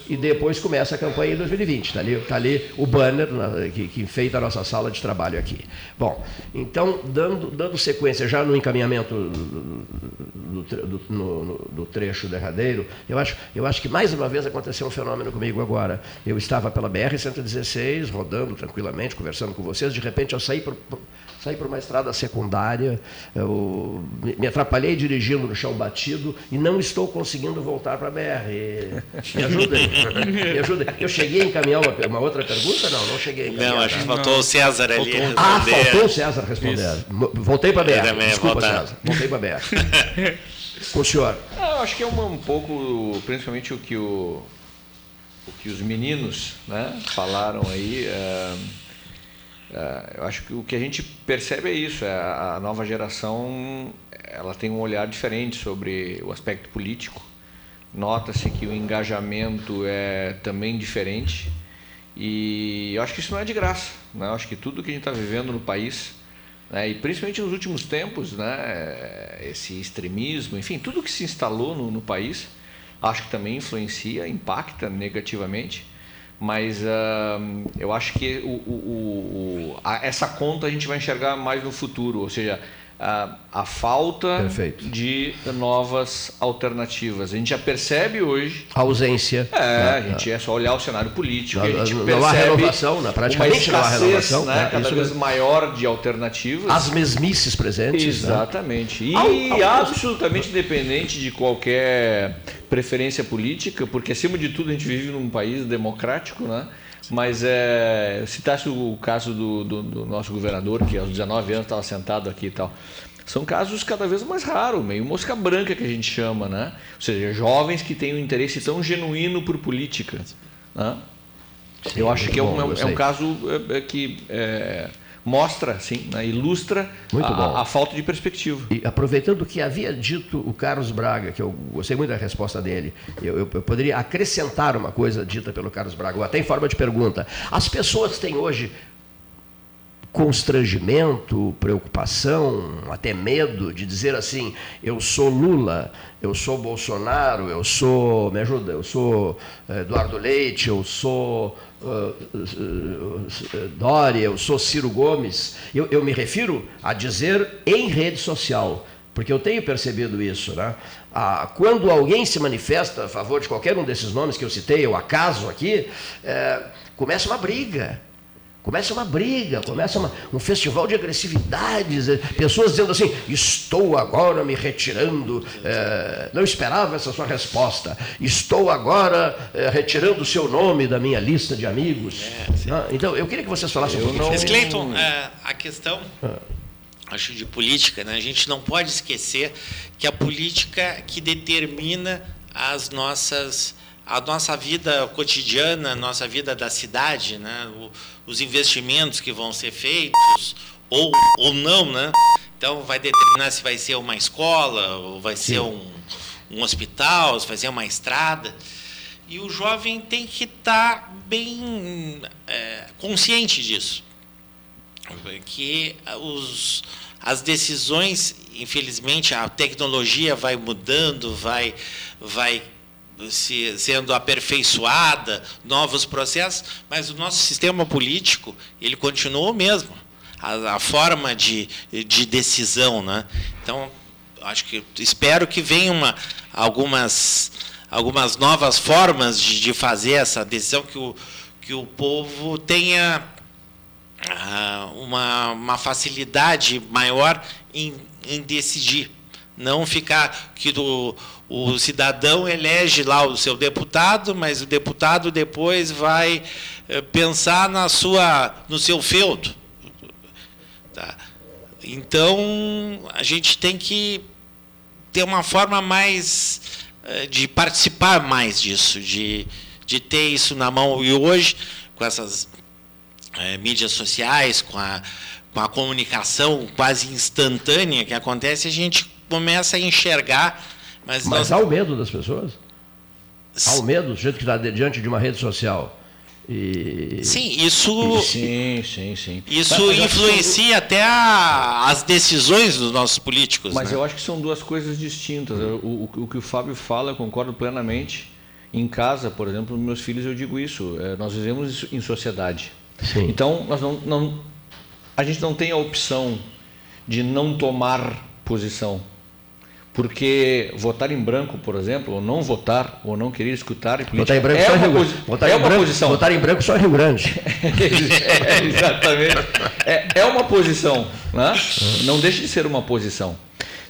e, depois começa a campanha em 2020. Está ali, tá ali o banner na, que, que enfeita a nossa sala de trabalho aqui. Bom, então, dando, dando sequência já no encaminhamento do, do, no, do, trecho derradeiro, eu acho, eu acho que mais uma vez aconteceu um fenômeno comigo agora. Eu estava pela BR-116, rodando tranquilamente, conversando com vocês, de repente eu saí por saí por uma estrada secundária, eu me atrapalhei dirigindo no chão batido e não estou conseguindo voltar para a BR. Me ajudem, me ajudem. Eu cheguei a encaminhar uma, uma, outra pergunta? Não, não cheguei a encaminhar. Não, acho que faltou o César ali faltou, Ah, faltou o César responder. Isso. Voltei para a BR, desculpa César, voltei para a BR. Com o senhor. Ah, eu acho que é uma, um pouco, principalmente o que, o, o que os meninos né, falaram aí... Uh, é, eu acho que o que a gente percebe é isso, é a nova geração ela tem um olhar diferente sobre o aspecto político. Nota-se que o engajamento é também diferente e eu acho que isso não é de graça. Né? Eu acho que tudo que a gente está vivendo no país Né? E principalmente nos últimos tempos, né? esse extremismo, enfim, tudo que se instalou no, no país, acho que também influencia, impacta negativamente. Mas uh, eu acho que o, o, o, a, essa conta a gente vai enxergar mais no futuro, ou seja, a, a falta Perfeito. de novas alternativas. A gente já percebe hoje. A ausência. É, né? a gente é só olhar o cenário político. Não, a gente não percebe há renovação, praticamente uma não há escassez, renovação. Né? né? Cada Isso vez mesmo. maior de alternativas. As mesmices presentes. né? Exatamente. E Ao- ao- absolutamente independente de qualquer preferência política, porque acima de tudo a gente vive num país democrático, né? Mas é, citasse o caso do, do- do nosso governador, que aos 19 anos estava sentado aqui e tal. São casos cada vez mais raros, meio mosca branca que a gente chama, né? Ou seja, jovens que têm um interesse tão genuíno por política. Né? Sim, Eu acho que é bom, um, é um- é um caso é, é, que é, mostra, assim, né? ilustra Muito a- a, falta de perspectiva. E aproveitando o que havia dito o Carlos Braga, que eu gostei muito da resposta dele, eu, eu- eu poderia acrescentar uma coisa dita pelo Carlos Braga, ou até em forma de pergunta. As pessoas têm hoje constrangimento, preocupação, até medo de dizer assim: eu sou Lula, eu sou Bolsonaro, eu sou, me ajuda, eu sou eh, Eduardo Leite, eu sou Dória, eu sou Ciro Gomes. Eu, eu me refiro a dizer em rede social. Porque eu tenho percebido isso, né? Ah, quando alguém se manifesta a favor de qualquer um desses nomes que eu citei, o acaso aqui, eh, começa uma briga. Começa uma briga, começa uma- um festival de agressividades, eh, pessoas dizendo assim: estou agora me retirando, eh, não esperava essa sua resposta, estou agora eh, retirando o seu nome da minha lista de amigos. Ah, então, eu queria que vocês falassem um pouquinho isso. Cleiton, é, a questão, acho, de política, né? a gente não pode esquecer que a política que determina as nossas a nossa vida cotidiana, a nossa vida da cidade, né? O- os investimentos que vão ser feitos ou, ou não, né? Então vai determinar se vai ser uma escola, ou vai ser um, um hospital, se vai ser uma estrada. E o jovem tem que estar bem é, consciente disso que os, as decisões, infelizmente, a tecnologia vai mudando, vai, vai se, sendo aperfeiçoada, novos processos, mas o nosso sistema político ele continua o mesmo, a, a forma de, de decisão, né? Então, acho que espero que venham uma, algumas algumas novas formas de, de fazer essa decisão que o que o povo tenha ah, uma, uma facilidade maior em, em decidir. Não ficar que do, o cidadão elege lá o seu deputado, mas o deputado depois vai eh, pensar na sua, no seu feudo. Tá? Então, a gente tem que ter uma forma mais eh, de participar mais disso, de, de ter isso na mão. E hoje, com essas eh, mídias sociais, com a, com a comunicação quase instantânea que acontece, a gente começa a enxergar. Mas, Mas nós- há o medo das pessoas? Há o medo do jeito que está diante de uma rede social. E... sim, isso, Sim, sim, sim. isso Mas- mas são influencia até a- as decisões dos nossos políticos. Mas né? eu acho que são duas coisas distintas. O, o- o que o Fábio fala, eu concordo plenamente. Em casa, por exemplo, meus filhos, eu digo isso. é, nós vivemos isso em sociedade. Sim. Então, nós não, não- a gente não tem a opção de não tomar posição. Porque votar em branco, por exemplo, ou não votar, ou não querer escutar Votar em branco é só uma, Rio posi- Votar é em uma branco, posição. votar em branco só Rio Grande. *laughs* É, exatamente. É, é uma posição, né? não deixa de ser uma posição.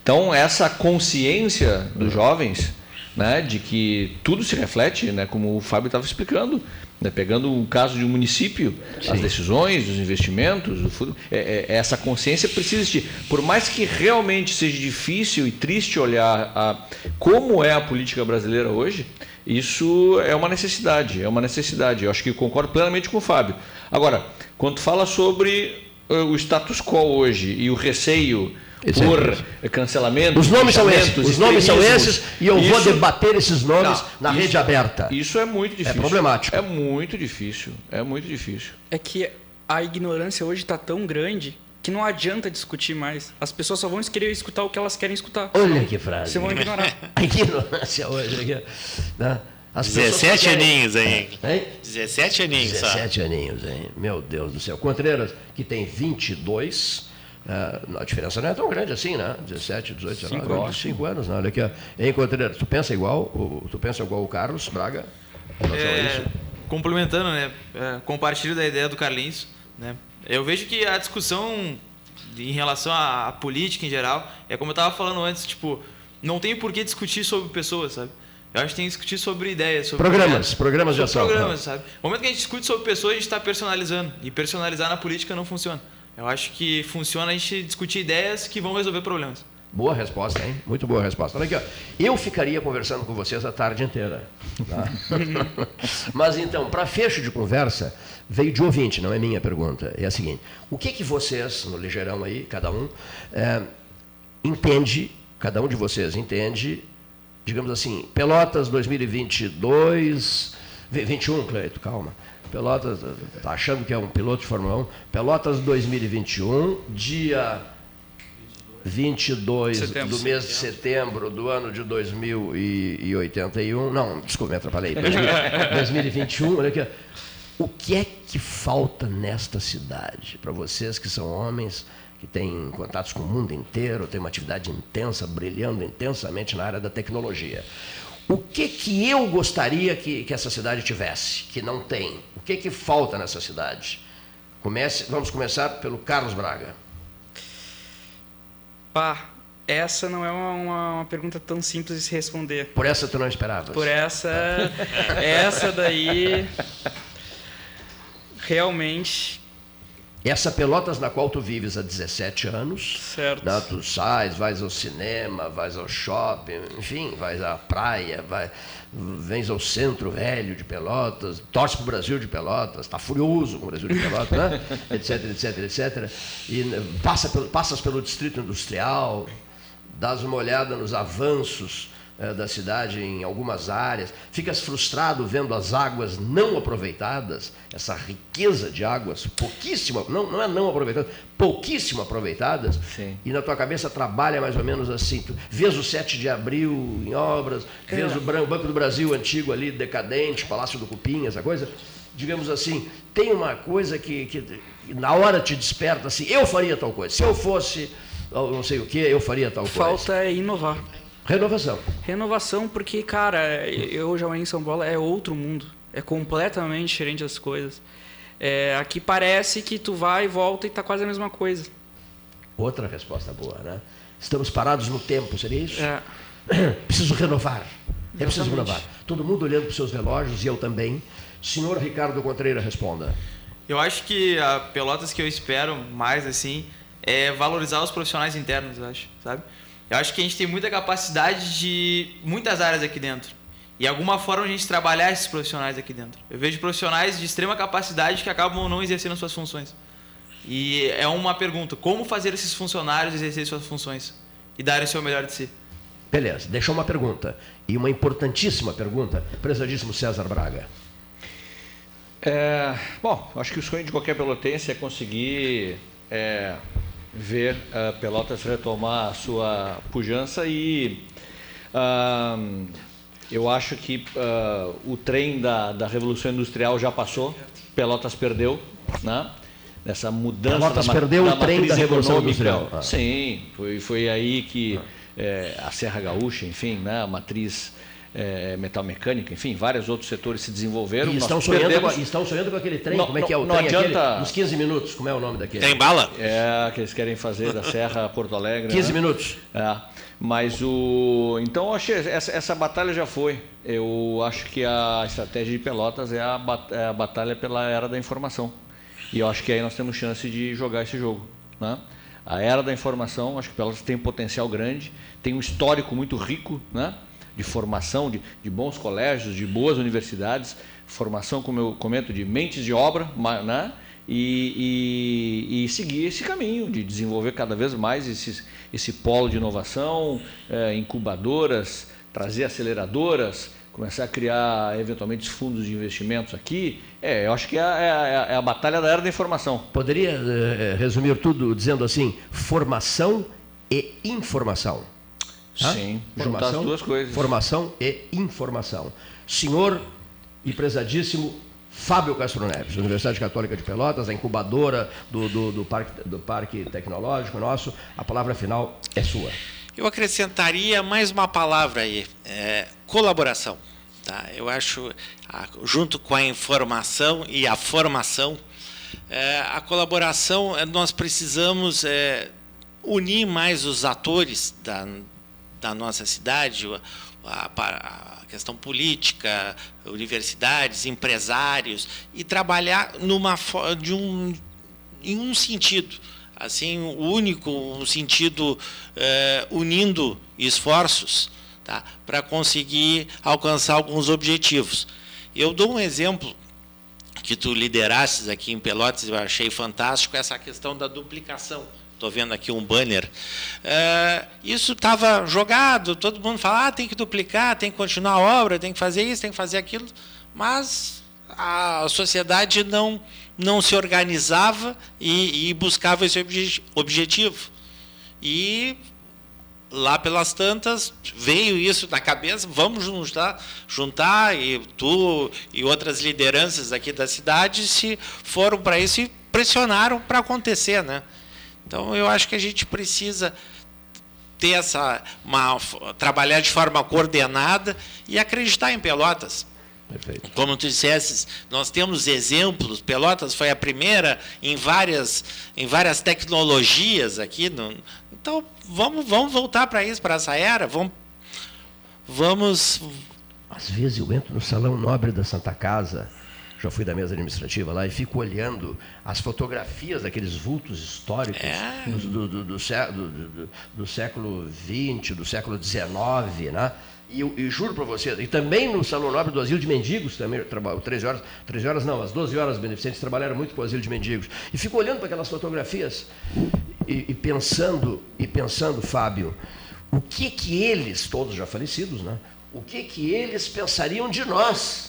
Então, essa consciência dos jovens, né, de que tudo se reflete, né, como o Fábio estava explicando, né, pegando o caso de um município, as decisões, os investimentos, o fu- é- é- essa consciência precisa existir. Por mais que realmente seja difícil e triste olhar a, como é a política brasileira hoje, isso é uma necessidade, é uma necessidade. Eu acho que concordo plenamente com o Fábio. Agora, quando fala sobre eh, o status quo hoje e o receio Esse é por isso. cancelamento, Os nomes são esses, os nomes são esses, e eu vou isso- debater esses nomes Não, na isso- rede aberta. Isso é muito difícil. problemático. É muito difícil. É muito difícil. É que a ignorância hoje está tão grande que não adianta discutir mais. As pessoas só vão querer escutar o que elas querem escutar. Olha que frase. Você vão ignorar. *laughs* A ignorância hoje. Aqui, né? As pessoas 17 só querem- aninhos aí. Hein? 17 aninhos só. 17 aninhos, hein? Meu Deus do céu. Contreiras, que tem 22, eh, a diferença não é tão grande assim, né? 17, 18, 19, Cinco anos. 5 anos, né? Olha aqui, ó. Tu pensa igual, o- tu pensa igual o Carlos Braga? É, isso? complementando, né? é, compartilho da ideia do Carlinhos. Né? Eu vejo que a discussão em relação à, à política em geral é como eu estava falando antes, tipo, não tem por que discutir sobre pessoas, sabe? Eu acho que tem que discutir sobre ideias, sobre Programas, projetos, programas de ação. programas, sabe? No momento que a gente discute sobre pessoas, a gente está personalizando. E personalizar na política não funciona. Eu acho que funciona a gente discutir ideias que vão resolver problemas. Boa resposta, hein? Muito boa resposta. Olha aqui, ó. Eu ficaria conversando com vocês a tarde inteira. tá? *laughs* Mas então, para fecho de conversa, veio de ouvinte, não é minha pergunta. É a seguinte: o que que vocês, no ligeirão aí, cada um, é, entende, cada um de vocês entende, digamos assim, Pelotas 2022, ve- 21, Cleito, calma. Pelotas, tá achando que é um piloto de Fórmula 1? Pelotas 2021, dia 22 Setembro. do mês de setembro do ano de 2081. Não, desculpa, me atrapalhei. *laughs* 2021, olha aqui. O que é que falta nesta cidade? Para vocês que são homens, que têm contatos com o mundo inteiro, têm uma atividade intensa, brilhando intensamente na área da tecnologia. O que, que eu gostaria que, que essa cidade tivesse, que não tem? O que, que falta nessa cidade? Comece, vamos começar pelo Carlos Braga. Pá, essa não é uma, uma- uma pergunta tão simples de se responder. Por essa tu não esperavas? Por essa, *laughs* essa daí, realmente, Essa Pelotas na qual tu vives há 17 anos, certo. né, tu sais, vais ao cinema, vais ao shopping, enfim, vais à praia, vai, vens ao centro velho de Pelotas, torce para o Brasil de Pelotas, está furioso com o Brasil de Pelotas, né? *laughs* etc, etc, etc. E né, passa pelo, passas pelo distrito industrial, dás uma olhada nos avanços eh, da cidade em algumas áreas, ficas frustrado vendo as águas não aproveitadas, essa riqueza de águas, pouquíssima, não, não é não aproveitadas, pouquíssimo aproveitadas, Sim. e na tua cabeça trabalha mais ou menos assim, tu vês o 7 de abril em obras, vês o Bran- Banco do Brasil antigo ali, decadente, Palácio do Cupim, essa coisa, digamos assim, tem uma coisa que, que na hora te desperta assim, eu faria tal coisa, se eu fosse, não sei o que, eu faria tal coisa. Falta é inovar. Renovação. Renovação, porque, cara, eu já em São Paulo, é outro mundo. É completamente diferente das coisas. É, aqui parece que tu vai e volta e tá quase a mesma coisa. Outra resposta boa, né? Estamos parados no tempo, seria isso? É, *clears throat* Preciso renovar. É preciso renovar. Todo mundo olhando para os seus relógios e eu também. Senhor Ricardo Contreira, responda. Eu acho que a Pelotas que eu espero mais, assim, é valorizar os profissionais internos, eu acho, sabe? Eu acho que a gente tem muita capacidade de muitas áreas aqui dentro. E alguma forma a gente trabalhar esses profissionais aqui dentro. Eu vejo profissionais de extrema capacidade que acabam não exercendo suas funções. E é uma pergunta: como fazer esses funcionários exercerem suas funções e darem o seu melhor de si? Beleza, deixou uma pergunta. E uma importantíssima pergunta, prezadíssimo César Braga. É, bom, acho que o sonho de qualquer pelotense é conseguir é, ver a Pelotas retomar a sua pujança e ah, eu acho que ah, o trem da, da Revolução Industrial já passou, Pelotas perdeu, né? Nessa mudança Pelotas da, perdeu o da trem matriz da Revolução econômica. Industrial. Ah. Sim, foi, foi aí que é, a Serra Gaúcha, enfim, né, a matriz é, metalmecânica, enfim, vários outros setores se desenvolveram. E estão sonhando, perdemos- com, estão sonhando com aquele trem. Não, como é que é o não- não trem adianta- aquele? Nos 15 minutos, como é o nome daquele? Tem bala? É, que eles querem fazer da Serra a Porto Alegre. 15 né? minutos. É, mas o. Então, eu achei, essa, essa batalha já foi. Eu acho que a estratégia de Pelotas é a, bat- é a batalha pela era da informação. E eu acho que aí nós temos chance de jogar esse jogo. Né? A era da informação, acho que Pelotas tem um potencial grande, tem um histórico muito rico né? De formação, de, de bons colégios, de boas universidades, formação, como eu comento, de mentes de obra, né? e, e- e seguir esse caminho de desenvolver cada vez mais esse, esse polo de inovação, eh, incubadoras, trazer aceleradoras, começar a criar eventualmente fundos de investimentos aqui, é, eu acho que é, é, é a batalha da era da informação. Poderia eh, resumir tudo dizendo assim: formação e informação. Hã? Sim, juntar as duas coisas. Formação e informação. Senhor e prezadíssimo Fábio Castro Neves, Universidade Católica de Pelotas, a incubadora do, do, do parque, do parque Tecnológico nosso, a palavra final é sua. Eu acrescentaria mais uma palavra aí, é, colaboração. Tá? Eu acho, junto com a informação e a formação, é, a colaboração, é, nós precisamos é, unir mais os atores da, da nossa cidade, a, a, questão política, universidades, empresários, e trabalhar numa, de um, em um sentido assim único, um sentido eh, unindo esforços tá, para conseguir alcançar alguns objetivos. Eu dou um exemplo que tu liderasses aqui em Pelotas, eu achei fantástico, essa questão da duplicação. Estou vendo aqui um banner. É, isso estava jogado, todo mundo fala, ah, tem que duplicar, tem que continuar a obra, tem que fazer isso, tem que fazer aquilo, mas a sociedade não, não se organizava e, e buscava esse obje, objetivo. E lá pelas tantas veio isso na cabeça, vamos juntar, juntar e tu e outras lideranças aqui da cidade se foram para isso e pressionaram para acontecer, né? Então eu acho que a gente precisa ter essa uma, trabalhar de forma coordenada e acreditar em Pelotas. Perfeito. Como tu disseste, nós temos exemplos. Pelotas foi a primeira em várias, em várias tecnologias aqui. No, então, vamos, vamos voltar para isso, para essa era. Vamos, vamos. Às vezes eu entro no salão nobre da Santa Casa já fui da mesa administrativa lá e fico olhando as fotografias daqueles vultos históricos é. do, do, do, do, século XX, do século XIX, né? E, juro para você, e também no Salão Nobre do Asilo de Mendigos, também, 13 horas, 13 horas não, às 12 horas, os beneficentes trabalharam muito com o Asilo de Mendigos. E fico olhando para aquelas fotografias e, e, pensando, e pensando, Fábio, o que que eles, todos já falecidos, né? O que que eles pensariam de nós?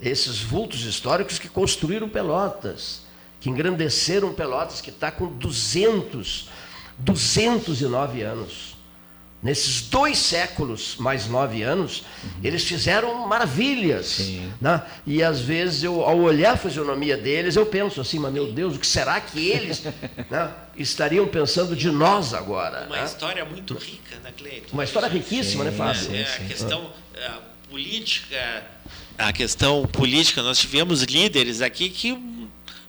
Esses vultos históricos que construíram Pelotas, que engrandeceram Pelotas, que está com 200, 209 anos. Nesses dois séculos, mais nove anos, uhum. eles fizeram maravilhas. Né? E às vezes, eu, ao olhar a fisionomia deles, eu penso assim, mas meu Deus, o que será que eles *laughs* né, estariam pensando de nós agora? Uma né? história muito rica, né, Cleiton? Uma história riquíssima, né, sim, né, Fábio? É, a questão a política a questão política, nós tivemos líderes aqui que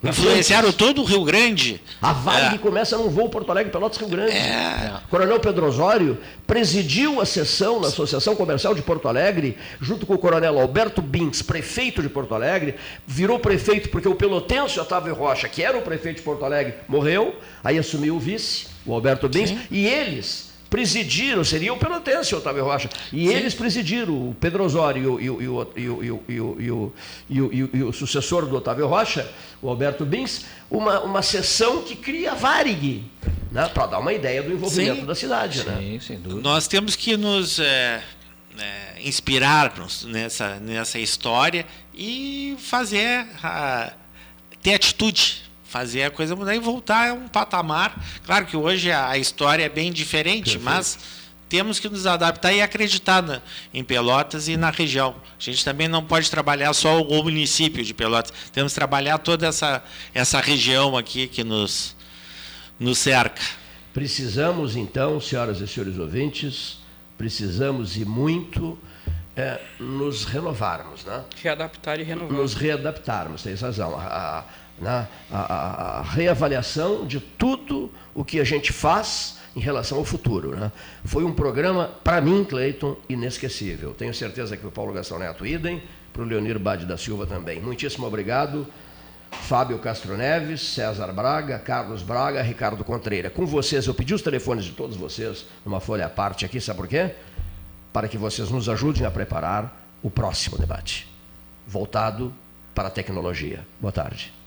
influenciaram todo o Rio Grande. A Varig é. começa num voo Porto Alegre, Pelotas, Rio Grande. É. Coronel Pedro Osório presidiu a sessão na Associação Comercial de Porto Alegre, junto com o Coronel Alberto Binks, prefeito de Porto Alegre, virou prefeito porque o pelotense Otávio Rocha, que era o prefeito de Porto Alegre, morreu, aí assumiu o vice, o Alberto Binks, Sim. e eles presidiram, seria o pelotense, o Otávio Rocha, e Sim. eles presidiram, o Pedro Osório e o, e, o, e, o, sucessor do Otávio Rocha, o Alberto Bins, uma, uma sessão que cria a Varig, né, para dar uma ideia do envolvimento Sim. da cidade. Né? Sim, né? sem dúvida. Nós temos que nos é, é, inspirar-nos nessa, nessa história e fazer, a, ter atitude fazer a coisa mudar e voltar a um patamar. Claro que hoje a história é bem diferente, Perfeito. mas temos que nos adaptar e acreditar na, em Pelotas e na região. A gente também não pode trabalhar só o município de Pelotas, temos que trabalhar toda essa, essa região aqui que nos, nos cerca. Precisamos, então, senhoras e senhores ouvintes, precisamos e muito é, nos renovarmos. Né? Readaptar e renovar. Nos readaptarmos, tem razão. A, a, né, a, a, reavaliação de tudo o que a gente faz em relação ao futuro. Né? Foi um programa, para mim, Cleiton, inesquecível. Tenho certeza que o Paulo Gastão Neto, idem, para o Leonir Bade da Silva também. Muitíssimo obrigado. Fábio Castro Neves, César Braga, Carlos Braga, Ricardo Contreira. Com vocês, eu pedi os telefones de todos vocês numa folha à parte aqui, sabe por quê? Para que vocês nos ajudem a preparar o próximo debate, voltado para a tecnologia. Boa tarde.